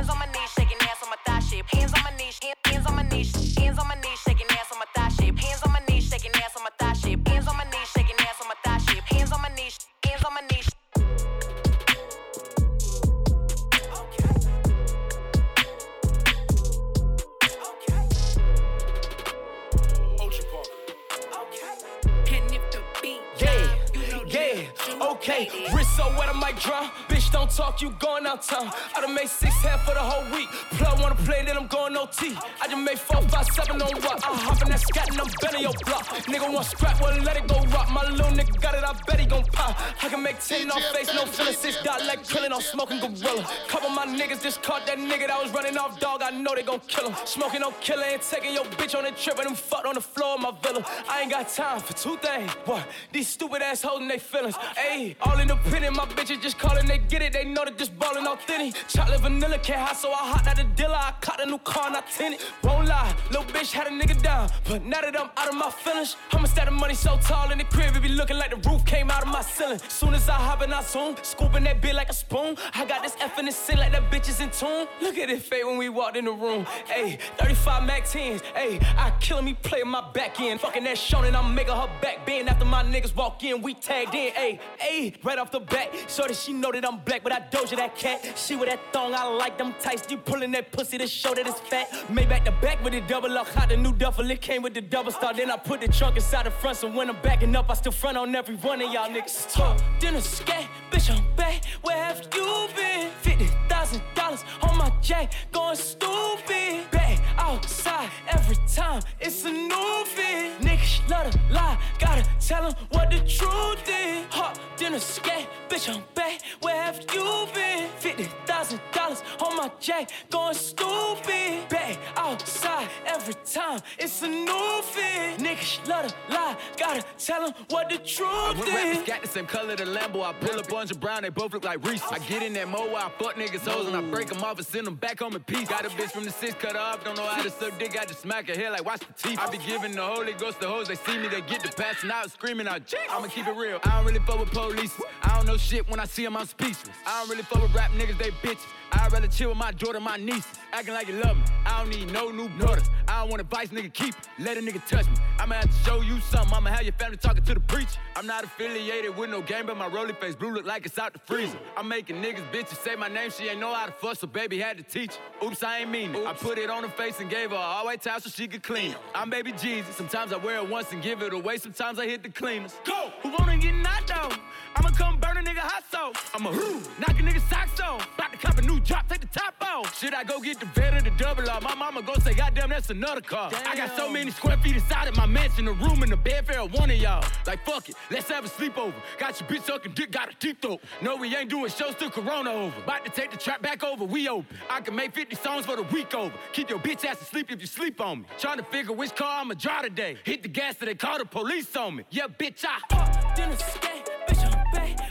Okay. Wrist so wet, I might drown. Bitch, don't talk, you going out town. I done made six half for the whole week. Plug wanna play, then I'm going OT. I just made four, five, seven on rock. I hop in that scat and I'm bending your block. Nigga want scrap, well, let it go rock. My little nigga got it, I bet he gon' pop. I can make 10 off face, no feeling. Six dot like krillin' on smoking gorilla. Couple my niggas just caught that nigga that was running off dog. I know they gon' kill him. Smoking on killer and taking your bitch on a trip and them fucked on the floor of my villa. I ain't got time for two things. What? These stupid ass holding they feelings. Ayy, all independent, my bitches just calling, they get it. They know that just ballin' authentic. Chocolate vanilla can't hide, so I hopped out the dealer. I caught a new car and I tinted. Won't lie, little bitch had a nigga down. But now that I'm out of my feelings, I'ma stack the money so tall in the crib, it be looking like the roof came out of my ceiling. Soon as I hop in, I zoom, scooping that bit like a spoon. I got this F in the sin like that bitch is in tune. Look at it fade when we walked in the room. Ayy, 35 Mac 10s. Ayy, I killing me playing my back end. Fucking that Shonen, I'm making her back bend. After my niggas walk in, we tagged in. Ayy, ayy, right off the bat. So that she know that I'm black, but I doja that cat. She with that thong, I like them tights. You pulling that pussy to show that it's fat. Made back the back with the double up. Hot the new duffel, it came with the double star. Then I put the trunk inside the front, so when I'm backing up, I still front on every one of y'all niggas. Talk, dinner, scat, bitch, I'm back. Where have you been? Fifty thousand dollars on my jack, going stupid. Back outside every time, it's a new fit. Niggas love to lie, gotta tell 'em what the truth is. Hot dinner, scat, bitch, I'm back. Where have you been? Fifty thousand dollars on my jack, going stupid. Back outside every time, it's a new fit. Niggas love to lie, gotta tell 'em what the truth rappers got the same color, the Lambo. I pull up bunch of brown, they both look like Reese. I get in that mo, I fuck niggas hoes, and I break them off and send them back home in peace. Got a bitch from the six cut off, don't know how to suck dick, I just smack her hair like watch the teeth. I be giving the Holy Ghost to hoes, they see me, they get the passing out, screaming out, Jeez. I'ma keep it real. I don't really fuck with police. I don't know shit when I see them, I'm speechless. I don't really fuck with rap niggas, they bitches. I'd rather chill with my daughter, my nieces. Acting like you love me. I don't need no new daughters. I don't want advice, nigga, keep it. Let a nigga touch me. I'ma have to show you something. I'ma have your family talking to the preacher. I'm not affiliated with no game, but my rolling face blue look like it's out the freezer. I'm making niggas bitches say my name. She ain't know how to fuss, so baby had to teach her. Oops, I ain't mean it. I put it on her face and gave her a all white towel so she could clean it. I'm baby Jesus. Sometimes I wear it once and give it away. Sometimes I hit the cleaners. Go! Who wanna get knocked out? I'ma come burn a nigga hot sauce. I'ma knock a nigga socks off. About to cop a new drop, take the top off. Should I go get the vet or the double R? My mama gon' say, goddamn, that's another car. I got so many square feet inside of my mansion, a room, and a bed for one of y'all. Like, fuck it, let's have a sleepover. Got your bitch sucking dick, got a deep throat. No, we ain't doing shows till Corona over. About to take the trap back over, we open. I can make 50 songs for the week over. Keep your bitch ass asleep if you sleep on me. Trying to figure which car I'ma drive today. Hit the gas so they call the police on me. Yeah, bitch, I. Dinner skate, bitch, I'm back.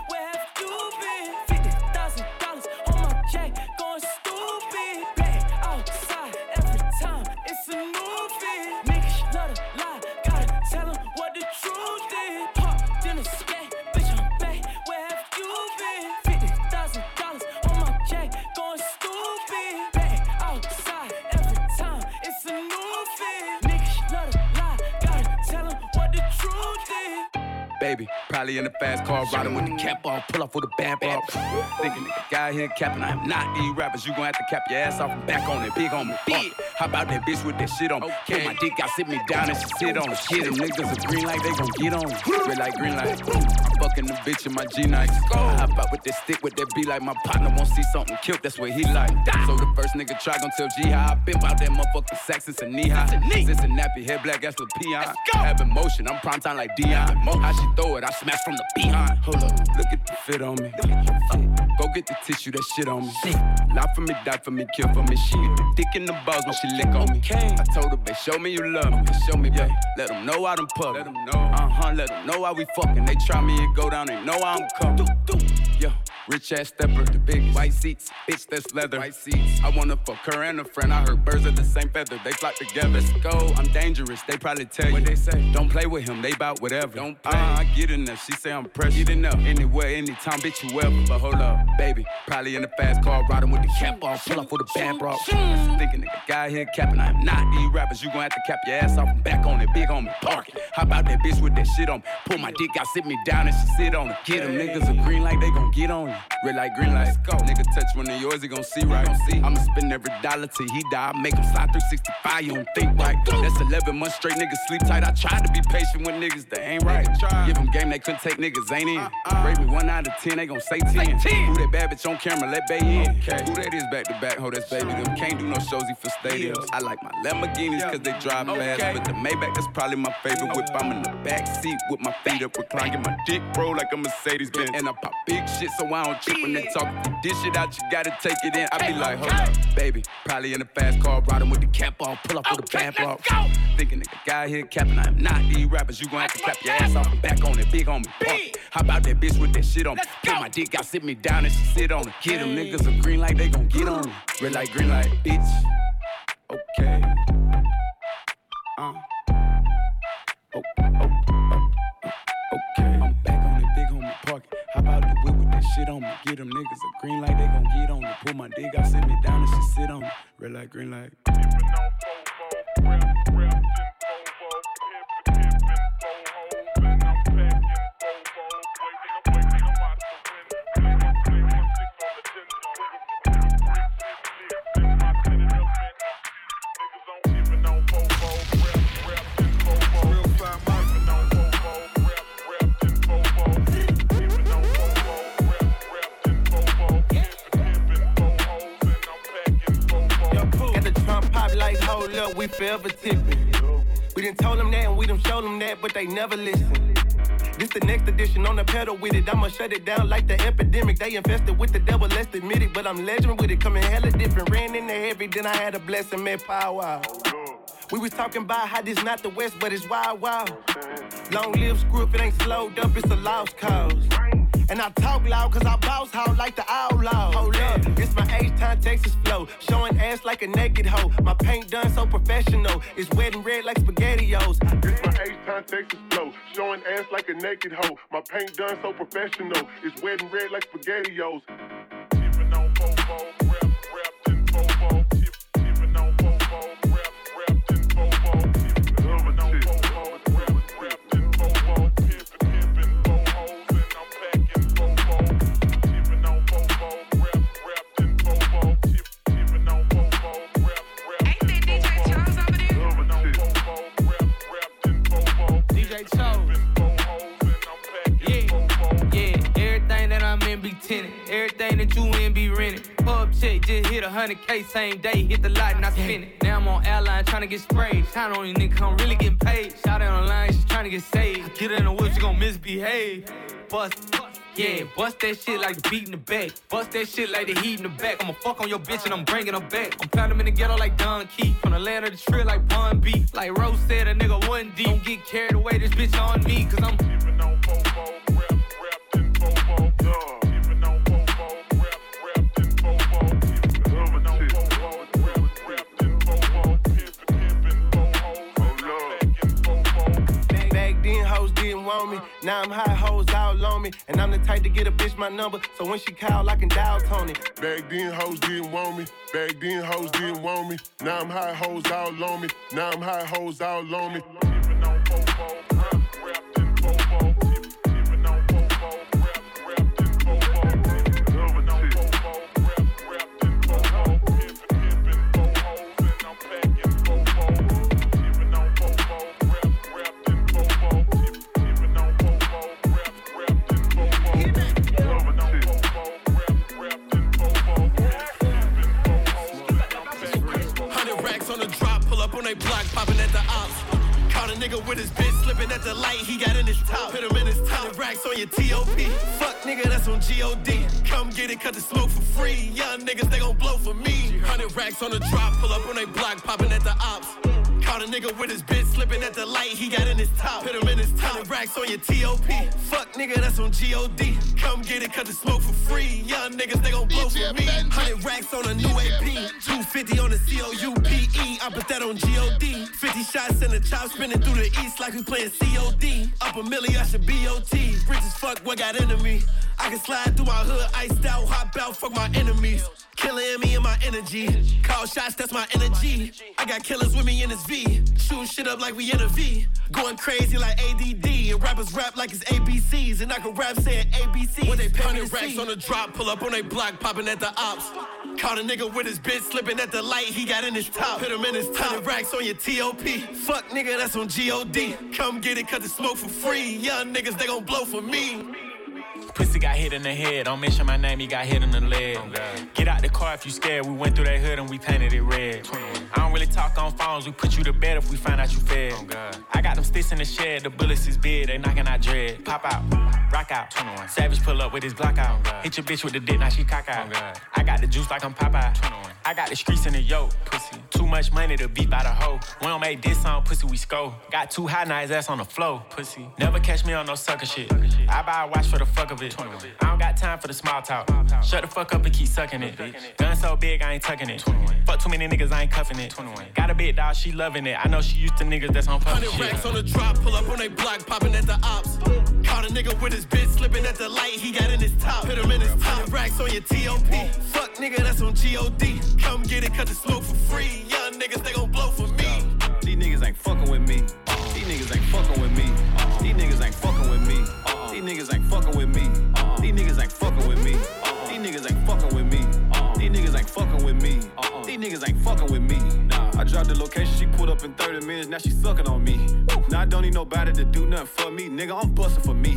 In the fast car, riding with the cap off, pull off with a bad bar. Thinking nigga guy here capping, I am not these rappers. You gon' have to cap your ass off and back on it, big on me. Big. How about that bitch with that shit on? Pull my dick out, sit me down and she sit on it. Shit, them niggas are green like they gon' get on. Red like green light. I'm fucking the bitch in my G nights. I hop out with that stick with that be like my partner won't see something killed, that's what he like. So the first nigga try gon' tell G how I been about that motherfucking sack since a knee high. Since a nappy head black ass with peon. Having motion, I'm prime time like Deion. How she throw it, I smash from the behind. Hold up, look at the fit on me. Go get the tissue, that shit on me. Lie for me, die for me, kill for me. She dick in the balls when she lick on me. I told her, babe, show me you love me. Show me, babe. Let them know I done pub. Let them know. Uh huh, let them know how we fucking. They try me and go down, they know I'm coming. Rich ass stepper, the biggest. White seats, bitch, that's leather. White seats. I wanna fuck her and a friend. I heard birds of the same feather, they flock together. Let's go, I'm dangerous. They probably tell you what they say. Don't play with him, they bout whatever. Don't play. Uh, I get in there. She say I'm precious. Get there. Anywhere, anytime, bitch, you ever. But hold up, baby. Probably in the fast car, riding with the cap off, pull up with a bad bra. Thinking nigga guy here capping. I am not these rappers. You gon' have to cap your ass off and back on it. Big on me, park it. How about that bitch with that shit on me? Pull my dick out, sit me down, and she sit on it. Get them niggas are green like they gon' get on you. Red like green light. Go. Nigga touch one of yours, he gon' see right. see. I'ma spend every dollar till he die. Make him slide 365, you don't think right. That's 11 months straight, niggas sleep tight. I try to be patient with niggas that ain't right. Give them game they couldn't take, niggas ain't in. Uh-uh. Rate me one out of 10, they gon' say 10. Who that bad bitch on camera, let Bay in. Who that is back to back, ho, that's baby. Them can't do no shows, he for stadiums. I like my Lamborghinis cause they drive fast. But the Maybach, that's probably my favorite whip. I'm in the back seat with my feet up, reclining. Get my dick bro like a Mercedes Benz. And I pop big shit so I don't trip when they talk. If you dish it out, you gotta take it in. I be like, hold up, baby. Probably in a fast car, riding with the cap off, pull up with a bad bra. Thinking nigga guy here capping, I am not these rappers. You gon' have to clap your ass off and back on it, big on me. Pump. How about that bitch with that shit on me? Pull my dick out, sit me down, and she sit on it. Get them niggas are green like they gon' get on me. Red like green light, bitch. Okay. Uh. Oh, oh, shit on me? Get them niggas a green light, they gon' get on me. Pull my dick out, sit me down, and she sit on me. Red light, green light. Forever tipping. We done told them that and we done showed them that, but they never listen. This the next edition on the pedal with it. I'ma shut it down like the epidemic. They infested with the devil, let's admit it. But I'm legend with it, coming hella different. Ran in the heavy, then I had a blessing, man, power. We was talking about how this not the West, but it's wild, wild. Long live screw if it ain't slowed up, it's a lost cause. And I talk loud cause I bounce hard like the outlaw. Hold up, it's my H-Town Texas flow. Showing ass like a naked hoe. My paint done so professional. It's wet and red like SpaghettiOs. This my H-Town Texas flow, showing ass like a naked hoe. My paint done so professional, it's wet and red like SpaghettiOs. Yeah, yeah, everything that I'm in be tenant. Everything that you in be rented. Pub check, just hit a hundred K same day, hit the lot and I spin it. Now I'm on airline trying to get sprayed. Shine on these niggas, I'm really getting paid. Shout out online, she trying to get saved. Get in the whip, she gon' misbehave. Bust, yeah, bust that shit like the beat in the back. Bust that shit like the heat in the back. I'ma fuck on your bitch and I'm bringing her back. I'm pounding in the ghetto like Don Key. From the land of the trill like Bun B. Like Rose said, a nigga one D. Don't get carried away, this bitch on me, cause I'm. Back then, hoes didn't want me. Now I'm high, hoes all me. And I'm the type to get a bitch my number. So when she call, I can dial Tony. Back then, hoes didn't want me. Back then, hoes didn't want me. Now I'm high, hoes all on me. Now I'm high, hoes all on me. On your TOP. Fuck nigga, that's on GOD. Come get it, cut the smoke for free. Young niggas, they gon' blow for me. Hundred racks on the drop, pull up on they block, popping at the ops. Caught a nigga with his bitch slipping at the light, he got in his top. Hit him in his top. Racks on your TOP. Fuck nigga, that's on GOD. Come get it, cut the smoke for free. Young niggas, they gon' blow for me. Hundred racks on a new AP. 250 on the I put that on G-O-D. 50 shots in the chop, spinning through the east like we playing COD. Up a milli, I should B-O-T. Rich as fuck, what got me? I can slide through my hood, iced out, hop out, fuck my enemies. Killing me in my energy. Call shots, that's my energy. I got killers with me in this V. Shooting shit up like we in a V. Going crazy like ADD. And rappers rap like it's ABCs. And I can rap saying ABC. When they pay me racks on the drop, pull up on they block, popping at the ops. Caught a nigga with his bitch slipping at the light, he got in his top. Hit him in his top. Racks on your TOP. Fuck nigga, that's on GOD. Come get it, cut the smoke for free. Young niggas, they gon' blow for me. Pussy got hit in the head. Don't mention my name, he got hit in the leg. Get out the car if you scared. We went through that hood and we painted it red. I don't really talk on phones. We put you to bed if we find out you fed. I got them sticks in the shed. The bullets is big. They knocking out dread. Pop out, rock out. Savage pull up with his Glock out. Hit your bitch with the dick, now she cock out. I got the juice like I'm Popeye. I got the streets in the yoke. Pussy. Too much money to beat by the hoe. We don't make this song, pussy, we score. Got too high, now his ass on the floor. Pussy. Never catch me on no sucker shit. I buy a watch for the fuck of it. I don't got time for the small talk. Shut the fuck up and keep sucking it. Bitch. Gun so big, I ain't tucking it. Fuck too many niggas, I ain't cuffing it. Got a big dog, she loving it. I know she used to niggas that's on public Hundred shit. racks on the drop, pull up on they block, popping at the ops. Caught a nigga with his bitch slipping at the light, he got in his top. Hit him in his top. Hundred racks on your TOP. Fuck nigga, that's on GOD. Come get it, cut the smoke for free. Young niggas, they gon' blow for me. These niggas ain't fucking with me. These niggas ain't fucking with me. These niggas ain't fucking with me. These niggas ain't fucking with me. These niggas ain't fucking with me. These niggas ain't fucking with me. These niggas ain't fucking with me. These niggas ain't fucking with me. Nah, I dropped the location, she put up in 30 minutes, now she sucking on me. Now I don't need nobody to do nothing for me, nigga. I'm busting for me.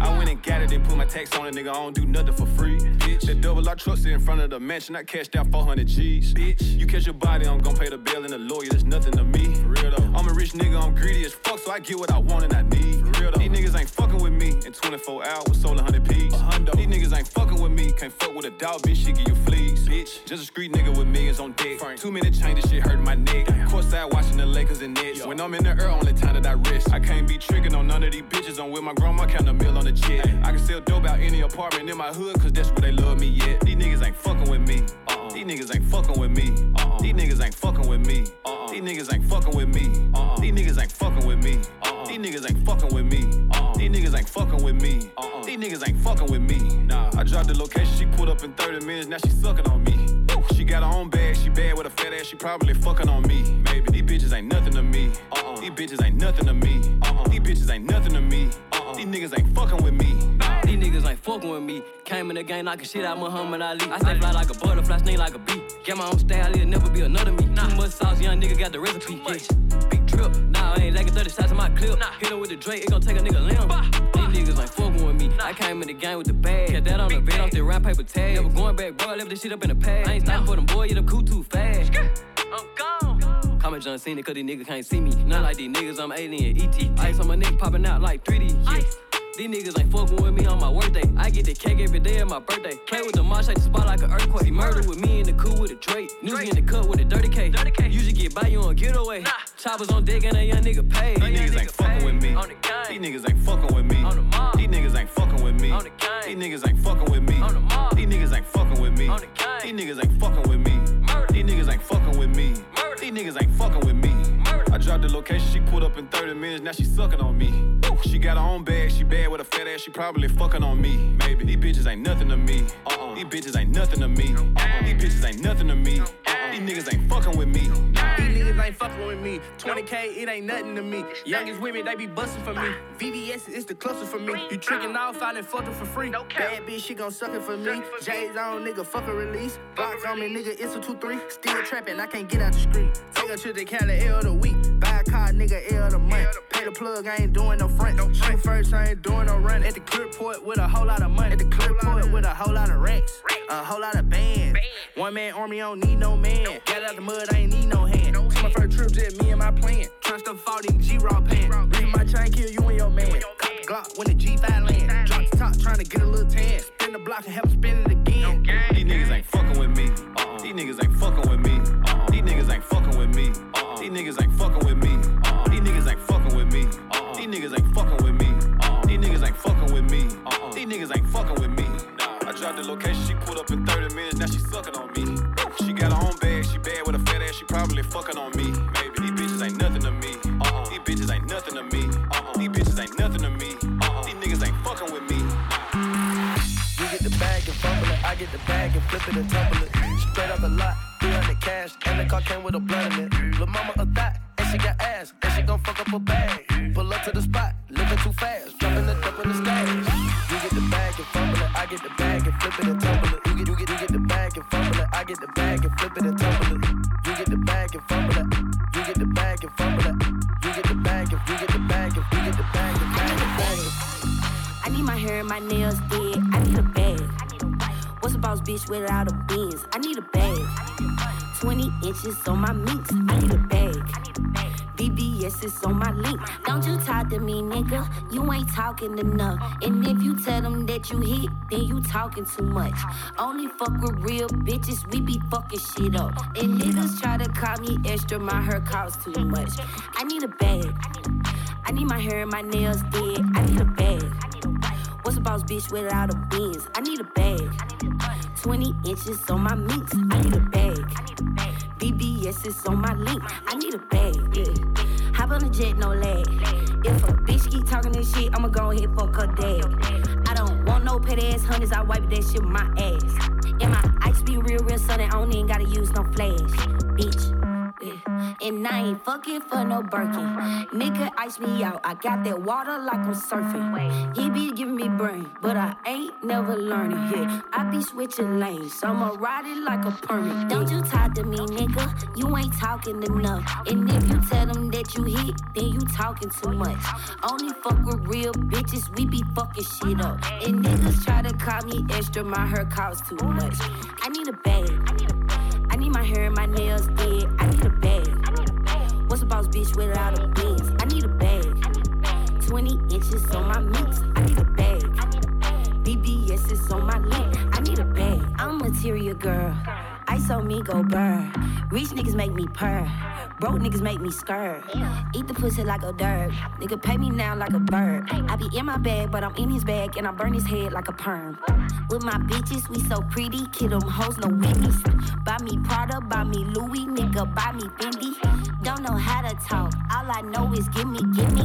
I went and got it and put my tax on it, nigga. I don't do nothing for free. Bitch, that double R truck sit in front of the mansion, I cashed out 400 G's. Bitch, you catch your body, I'm gon' pay the bill and the lawyer. That's nothing to me. For real though. I'm a rich nigga, I'm greedy as fuck, so I get what I want and I need. For real though. These niggas ain't fucking with me. In 24 hours, sold 100 P's. These niggas ain't fucking with me. Can't fuck with a dog, bitch. She give you fleas. Bitch, just a street nigga with millions on deck. Two minute chain, this shit hurting my neck. Courtside watching the Lakers and Nets. When I'm in the air, only time that I rest. I can't be tricking on none of these bitches. I'm with my grandma, count a mill on jet. I can sell dope out any apartment in my hood, cause that's where they love me yet. These niggas ain't fucking with me. Uh-uh. These niggas ain't fucking with me. Uh-uh. These niggas ain't fucking with me. Uh-uh. These niggas ain't fucking with me. Uh-uh. These niggas ain't fucking with me. Uh-uh. These niggas ain't fucking with me. Uh-uh. These niggas ain't fucking with me. Uh-uh. These niggas ain't fucking with me. Nah, I dropped the location, she pulled up in 30 minutes, now she sucking on me. She got her own bag, she bad with a fat ass, she probably fucking on me. Maybe these bitches ain't nothing to me. Uh-uh. These bitches ain't nothing to me. Uh-uh. These bitches ain't nothing to me. These niggas ain't fucking with me. Nah. These niggas ain't fucking with me. Came in the game knocking shit out Muhammad Ali. I stay fly like a butterfly, sting like a bee. Get my own style, it'll never be another me. Too much sauce, young nigga got the recipe. Yeah. Big trip, nah, I ain't lacking 30 shots in my clip. Hit her with the Drake, it gon' take a nigga limb. These niggas ain't fucking with me. I came in the game with the bag. Kept that on the bed off the rap paper tag. Never going back, bro. I left this shit up in the past. I ain't stopping for them boy, you the cool too fast. I'm gone. Call me John Cena, cause these niggas can't see me. Not like these niggas, I'm alien, ET. Ice on my neck popping out like 3D. Yeah. These niggas ain't fucking with me on my workday. I get the cake every day of my birthday. Play with the mosh, shake the spot like an earthquake. See murder with me in the cool with a Drake. News in the cut with a dirty K. Usually get by you on getaway. Choppers on deck and a young nigga paid. These niggas ain't fucking with me. These niggas ain't fucking with me. These niggas ain't fucking with me. These niggas ain't fucking with me. These niggas ain't fucking with me. These niggas ain't fucking with me. These niggas ain't fucking with me. These niggas ain't fucking with me. I dropped the location, she pulled up in 30 minutes, now she sucking on me. She got her own bag, she bad with a fat ass, she probably fucking on me. Maybe these bitches ain't nothing to me. Uh-uh. These bitches ain't nothing to me. Uh-uh. These bitches ain't nothing to me. Uh-uh. These niggas ain't fucking with me. These niggas ain't fucking with me. 20k, it ain't nothing to me. Youngest women, they be busting for me. VVS is the closest for me. You tricking off, I done fucked her for free. Bad bitch, she gon' suck it for me. J's on, nigga, fuck a release. Blocks on me, nigga, it's a 2-3. Still trapping, I can't get out the street. Take her to the Cali L of the week. Buy a car, nigga, L of the month. Pay the plug, I ain't doing no front. Shoot first, I ain't doing no run. At the clear port with a whole lot of money. At the clear port with a whole lot of racks. A whole lot of bands. One man army, I don't need no man. Got out the mud, I ain't need no hand. Took my first trip, just me and my plan. Trust up 40 G-Raw pan. Leave my chain, kill you and your man. Cop the Glock when the G5 land. Drop the top, trying to get a little tan. Spin the block and have him spin it again. These niggas ain't fucking with me. Uh-uh. These niggas ain't fucking with me. Uh-uh. These niggas ain't fucking with me. Uh-uh. These niggas ain't fucking with me. Uh-uh. These niggas ain't fucking with me. Uh-uh. These niggas ain't fucking with me. Uh-uh. These niggas ain't fucking with me. Uh-uh. These niggas ain't fucking with me. I dropped the location, she pulled up in 30 minutes, now she sucking on fucking on me. Maybe these bitches ain't nothing to me. Uh-uh. These bitches ain't nothing to me. Uh-uh. These bitches ain't nothing to me. Uh-uh. These niggas ain't fucking with me. You get the bag and fumble it, I get the bag and flip it and tumble it. Straight out the lot, 300 cash, and the car came with a blood in it. Lil' mama a thot, 20 inches on my minks. I need a bag. BBS is on my link. Don't you talk to me, nigga. You ain't talking enough. And if you tell them that you hit, then you talking too much. Only fuck with real bitches, we be fucking shit up. And niggas try to call me extra, my hair costs too much. I need a bag. I need my hair and my nails did. I need a bag. What's a boss bitch without a beans? I need a bag. 20 inches on my minks. I need a bag. BBS is on my link. I need a bag. Yeah. Hop on the jet, no lag. If a bitch keep talking this shit, I'ma go ahead fuck her dad. I don't want no pet ass hundreds. I wipe that shit with my ass. And my ice be real, real sunny. I don't even gotta use no flash. Bitch. And I ain't fucking for no Birkin. Nigga ice me out. I got that water like I'm surfing. He be giving me brain, but I ain't never learning. Yeah, I be switching lanes. So I'ma ride it like a permit. Don't you talk to me, nigga. You ain't talking enough. And if you tell them that you hit, then you talking too much. Only fuck with real bitches. We be fucking shit up. And niggas try to call me extra. My hair costs too much. I need a bag. I need my hair and my nails did. What's a boss bitch without a beans? I need a bag. 20 inches on my mix. I need a bag. BBS is on my link. I need a bag. I'm material girl. Ice on me go burn. Rich niggas make me purr. Broke niggas make me skirt. Eat the pussy like a dirt. Nigga pay me now like a bird. I be in my bag, but I'm in his bag and I burn his head like a perm. With my bitches, we so pretty. Kid them hoes, no witness. Buy me Prada, buy me Louis, nigga, buy me Fendi. Don't know how to talk. All I know is give me, give me.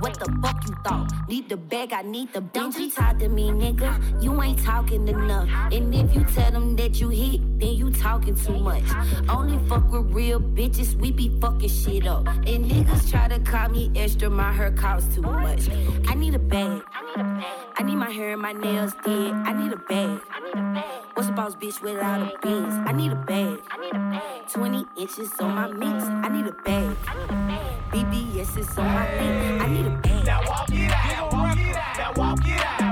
What the fuck you thought? Need the bag, I need the Don't you talk to me, nigga. You ain't talking enough. And if you tell them that you hit, then you talking too much. Only fuck with real bitches, we be fucking shit up. And niggas try to call me extra, my hair costs too much. I need a bag. I need my hair and my nails did. I need a bag. What's a boss bitch without a beans? I need a bag. 20 inches on my mix. I need a bag. BBS is on my link. I need a bag. Now walk it out. Now walk bitch,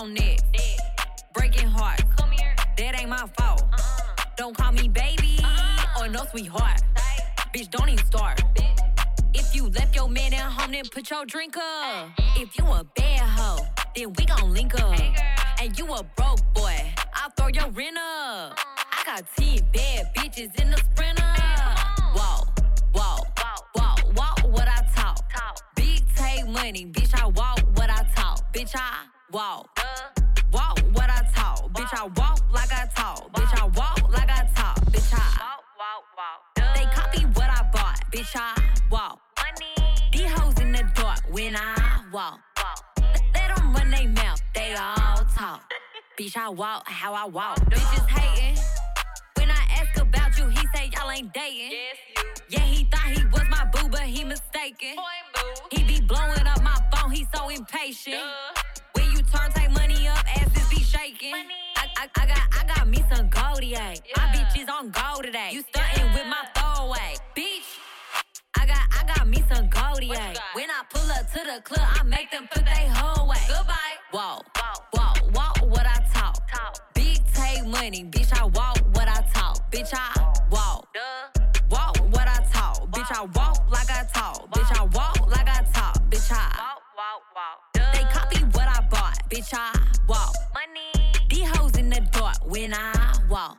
On it, breaking heart. That ain't my fault. Don't call me baby or no sweetheart. Bitch, don't even start. If you left your man at home, then put your drink up. If you a bad hoe, then we gon' link up. And you a broke boy, I'll throw your rent up. I got 10 bad bitches in the sprinter. Whoa, whoa, whoa, walk what I talk. Big take money, bitch, I walk what I talk. Bitch, I walk. Walk what I talk. Bitch, I walk like I talk. Bitch, I walk like I talk. Bitch, I walk, walk, walk. They copy what I bought. Bitch, I walk. Money. These hoes in the dark when I walk. Let them run they mouth, they all talk. Bitch, I walk how I walk. Bitches hating. When I ask about you, he say y'all ain't dating. Yes, you. Yeah, he thought he was my boo, but he mistaken. Boy, boo. He be blowing up my phone, he so impatient. When I, got I got me some Goldie, My bitch is on gold today. You stunting with my throwaway, bitch. I got I got me some Goldie, When I pull up to the club, I make them put they whole way. Goodbye. Whoa, whoa, walk what I talk. Big take money, bitch. I walk what I talk. Bitch, I walk. Walk what I talk. Bitch, I walk like I talk. Bitch, I walk like I talk. Bitch, I walk, walk, walk. They copy what I bought. Bitch, I the dark when I walk.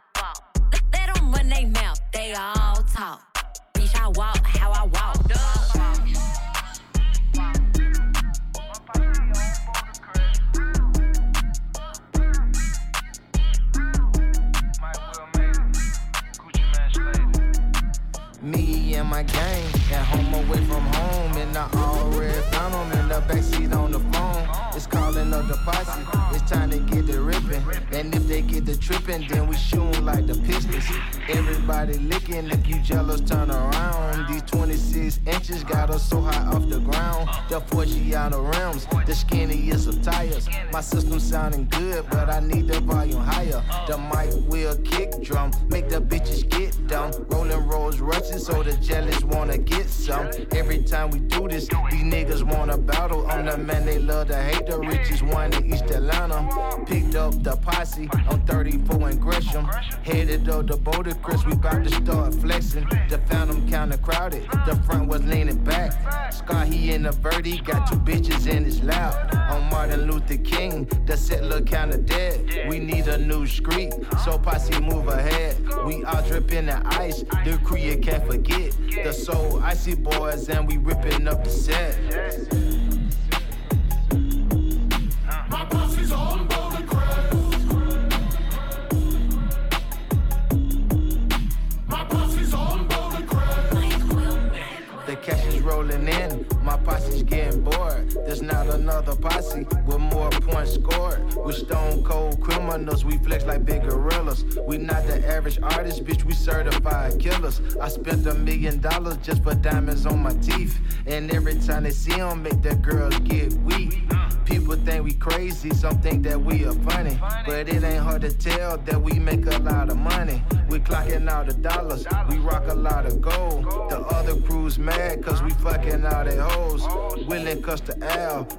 Let, them run they mouth, they all talk. Bitch, I walk how I walk. Me and my gang at home away from home in the all red found 'em in the backseat on the phone. It's calling up the posse. It's time to get the ripping. And if they get the tripping, then we shootin' like the Pistons. Everybody licking. If you jealous, turn around. These 26 inches got us so high off the ground. The Forgiato rims, the skinniest of tires. My system sounding good, but I need the volume higher. The mic will kick drum, make the bitches get dumb. Rolling Rolls Royces, so the jealous wanna get some. Every time we do this, these niggas wanna battle. I'm the man they love to hate. The richest one in East Atlanta. Picked up the posse on 34 and Gresham. Headed up the Bouldercrest, we bout to start flexing. The Phantom kinda crowded, the front was leaning back. Scar he in the birdie, got two bitches in his lap. On Martin Luther King, the set look kinda dead. We need a new street, so posse move ahead. We all drip in the ice, the crew you can't forget. The So Icy boys, and we ripping up the set. Rolling in, my posse's getting bored. There's not another posse with more points scored. We're stone cold criminals, we flex like big gorillas. We not the average artist, bitch, we certified killers. I spent a million dollars just for diamonds on my teeth. And every time they see them, make the girls get weak. People think we crazy, some think that we are funny. But it ain't hard to tell that we make a lot of money. We clocking out the dollars, we rock a lot of gold. The other crews mad cause we fucking all they hoes. Willing cuss to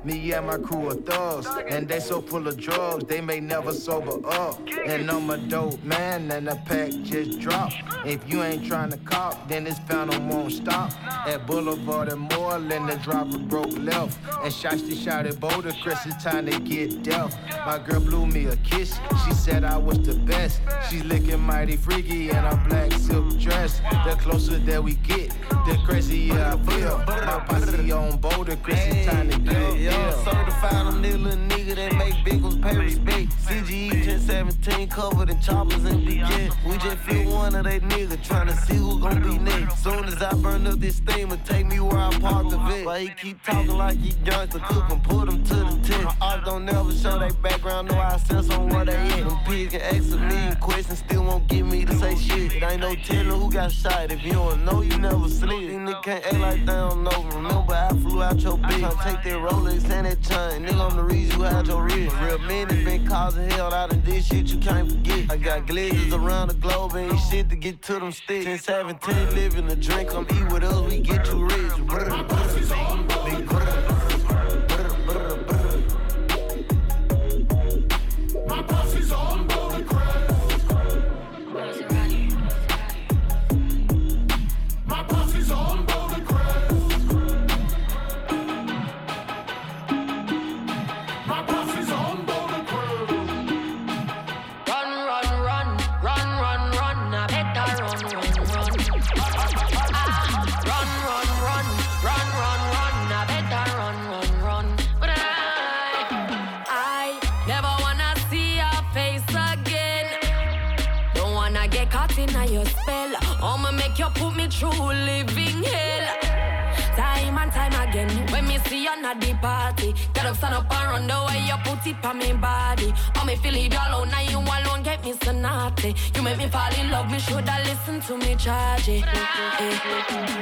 me and my crew are thugs. And they so full of drugs, they may never sober up. And I'm a dope man, and the pack just dropped. If you ain't trying to cop, then this phantom won't stop. At Boulevard and Moreland, the driver broke left. And shot at Boulder it's time to get dealt. My girl blew me a kiss, she said I was the best. She's looking mighty freaky in a black silk dress. The closer that we get, the crazier I feel. My posse on boulder, crazy time to get Yeah, Certified, I'm this little nigga that make big ones pay respect. CGE 1017 covered in choppers and begin. We just feel one of they niggas trying to see who gon' be next. Soon as I burn up this thing, steamer, take me where I park the vet. But he keep talking like he young, to cook and put him to the intent. My art don't never show they background, no I sense on where they at. Them pigs can ask a million questions, still won't get me to say shit. It ain't no telling who got shot. If you don't know, you never sleep. These niggas can't act like they don't know. Remember, I flew out your bitch. I take that Rolex and that chain. Nigga, I'm the reason you out your wrist. Real men has been causing hell out of this shit you can't forget. I got glitches around the globe, ain't shit to get to them sticks. Since 17, living a drink, I'm eat with us, we get too rich. Brr, brr. charge it.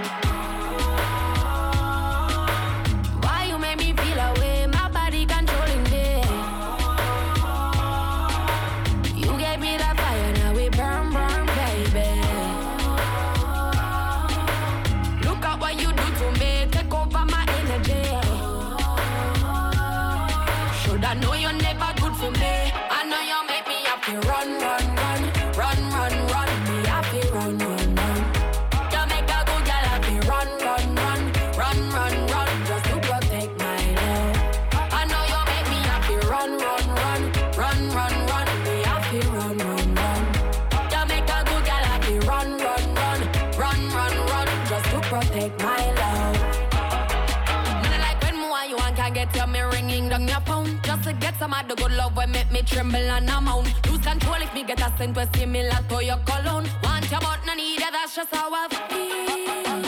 Some of the good love will make me tremble and I'm on. Lose control if me get a scent to similar to your cologne. Want your but no need it, that's just how I feel.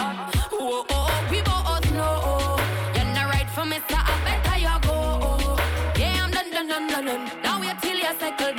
Whoa, oh, oh, we both know. You're not right for me, so I better you go. Yeah, I'm done, done, done, done, done. Now wait till you cycle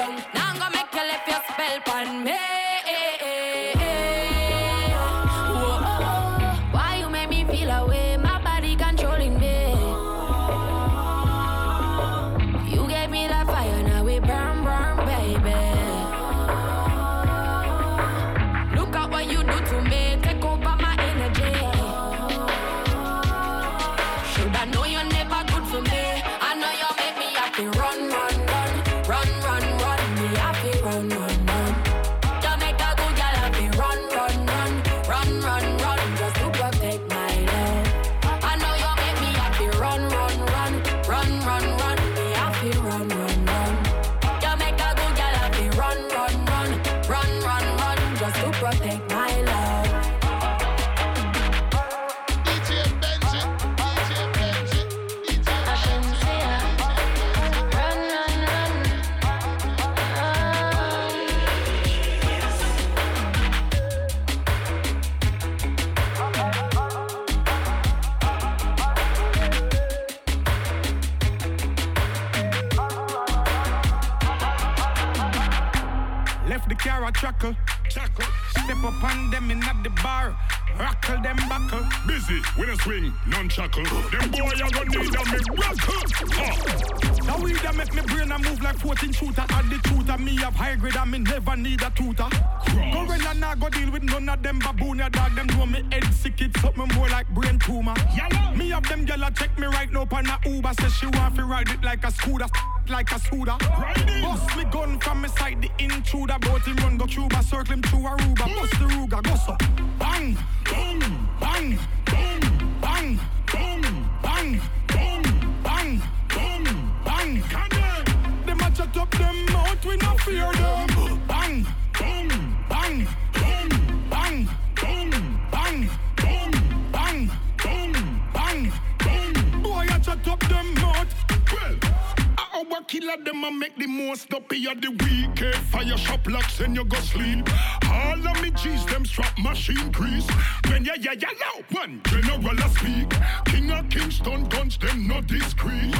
like a soda. Right of the week, eh? Fire shop locks and you go sleep. All of me cheese, them strap machine grease. When ya, yeah, ya, ya, yeah, one general I speak. King of Kingston guns, them no discreet.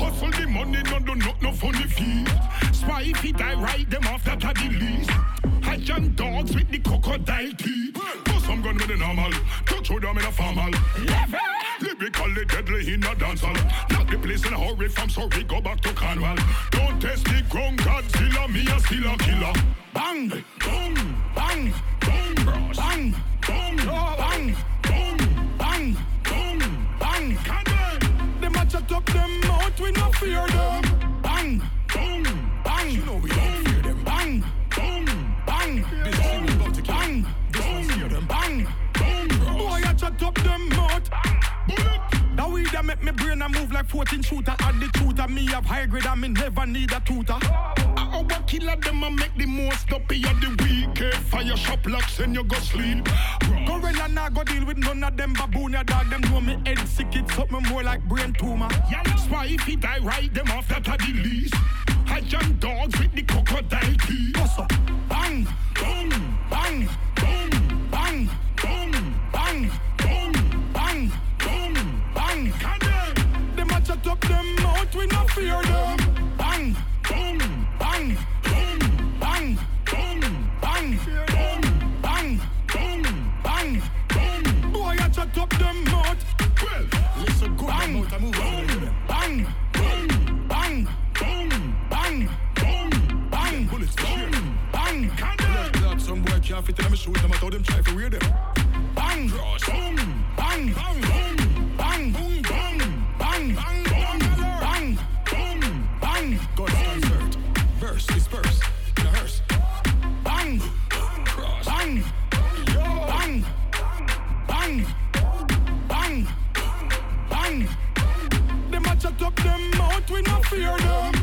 Hustle the money, no do not no funny feet. Spy if he die right, them off that are the least. Hajjan dogs with the crocodile teeth. Cause from gun with the normal, touch with them in a formal. Lyrical, deadly in a dancehall. Place in a hurry from sorry, go back to Cornwall. Don't test the ground, Godzilla, me a still a killer. Bang, boom, bang, boom, bros. Bang, boom, bang, boom, bang, boom, bang. Can Them a chat up them mouth, we no fear them. Make me brain a move like 14 shooter. Add the tutor, me have high grade and me never need a tutor. I over killer them and make the most up of the weekend eh, Fire shop locks and you go sleep. Gorilla nah go deal with none of them baboon. Ya dog Them know me head sick, it's something more like brain tumor. Spy if he die right, them off that are the least I young dogs with the crocodile teeth. Up, bang, boom, bang, yet we not fear them. Bang, boom, bang, boom, bang, boom, bang, boom, bang, boom, bang, boom. Boy, I chat up them mouth. Well, listen good. Bang, boom, bang, boom, bang, boom, bang, boom, bang, bullets, boom, bang. Can't some boy can't fit them shoot them. I told them try to wear them. Bang, cross, boom, bang, bang, boom. no, no.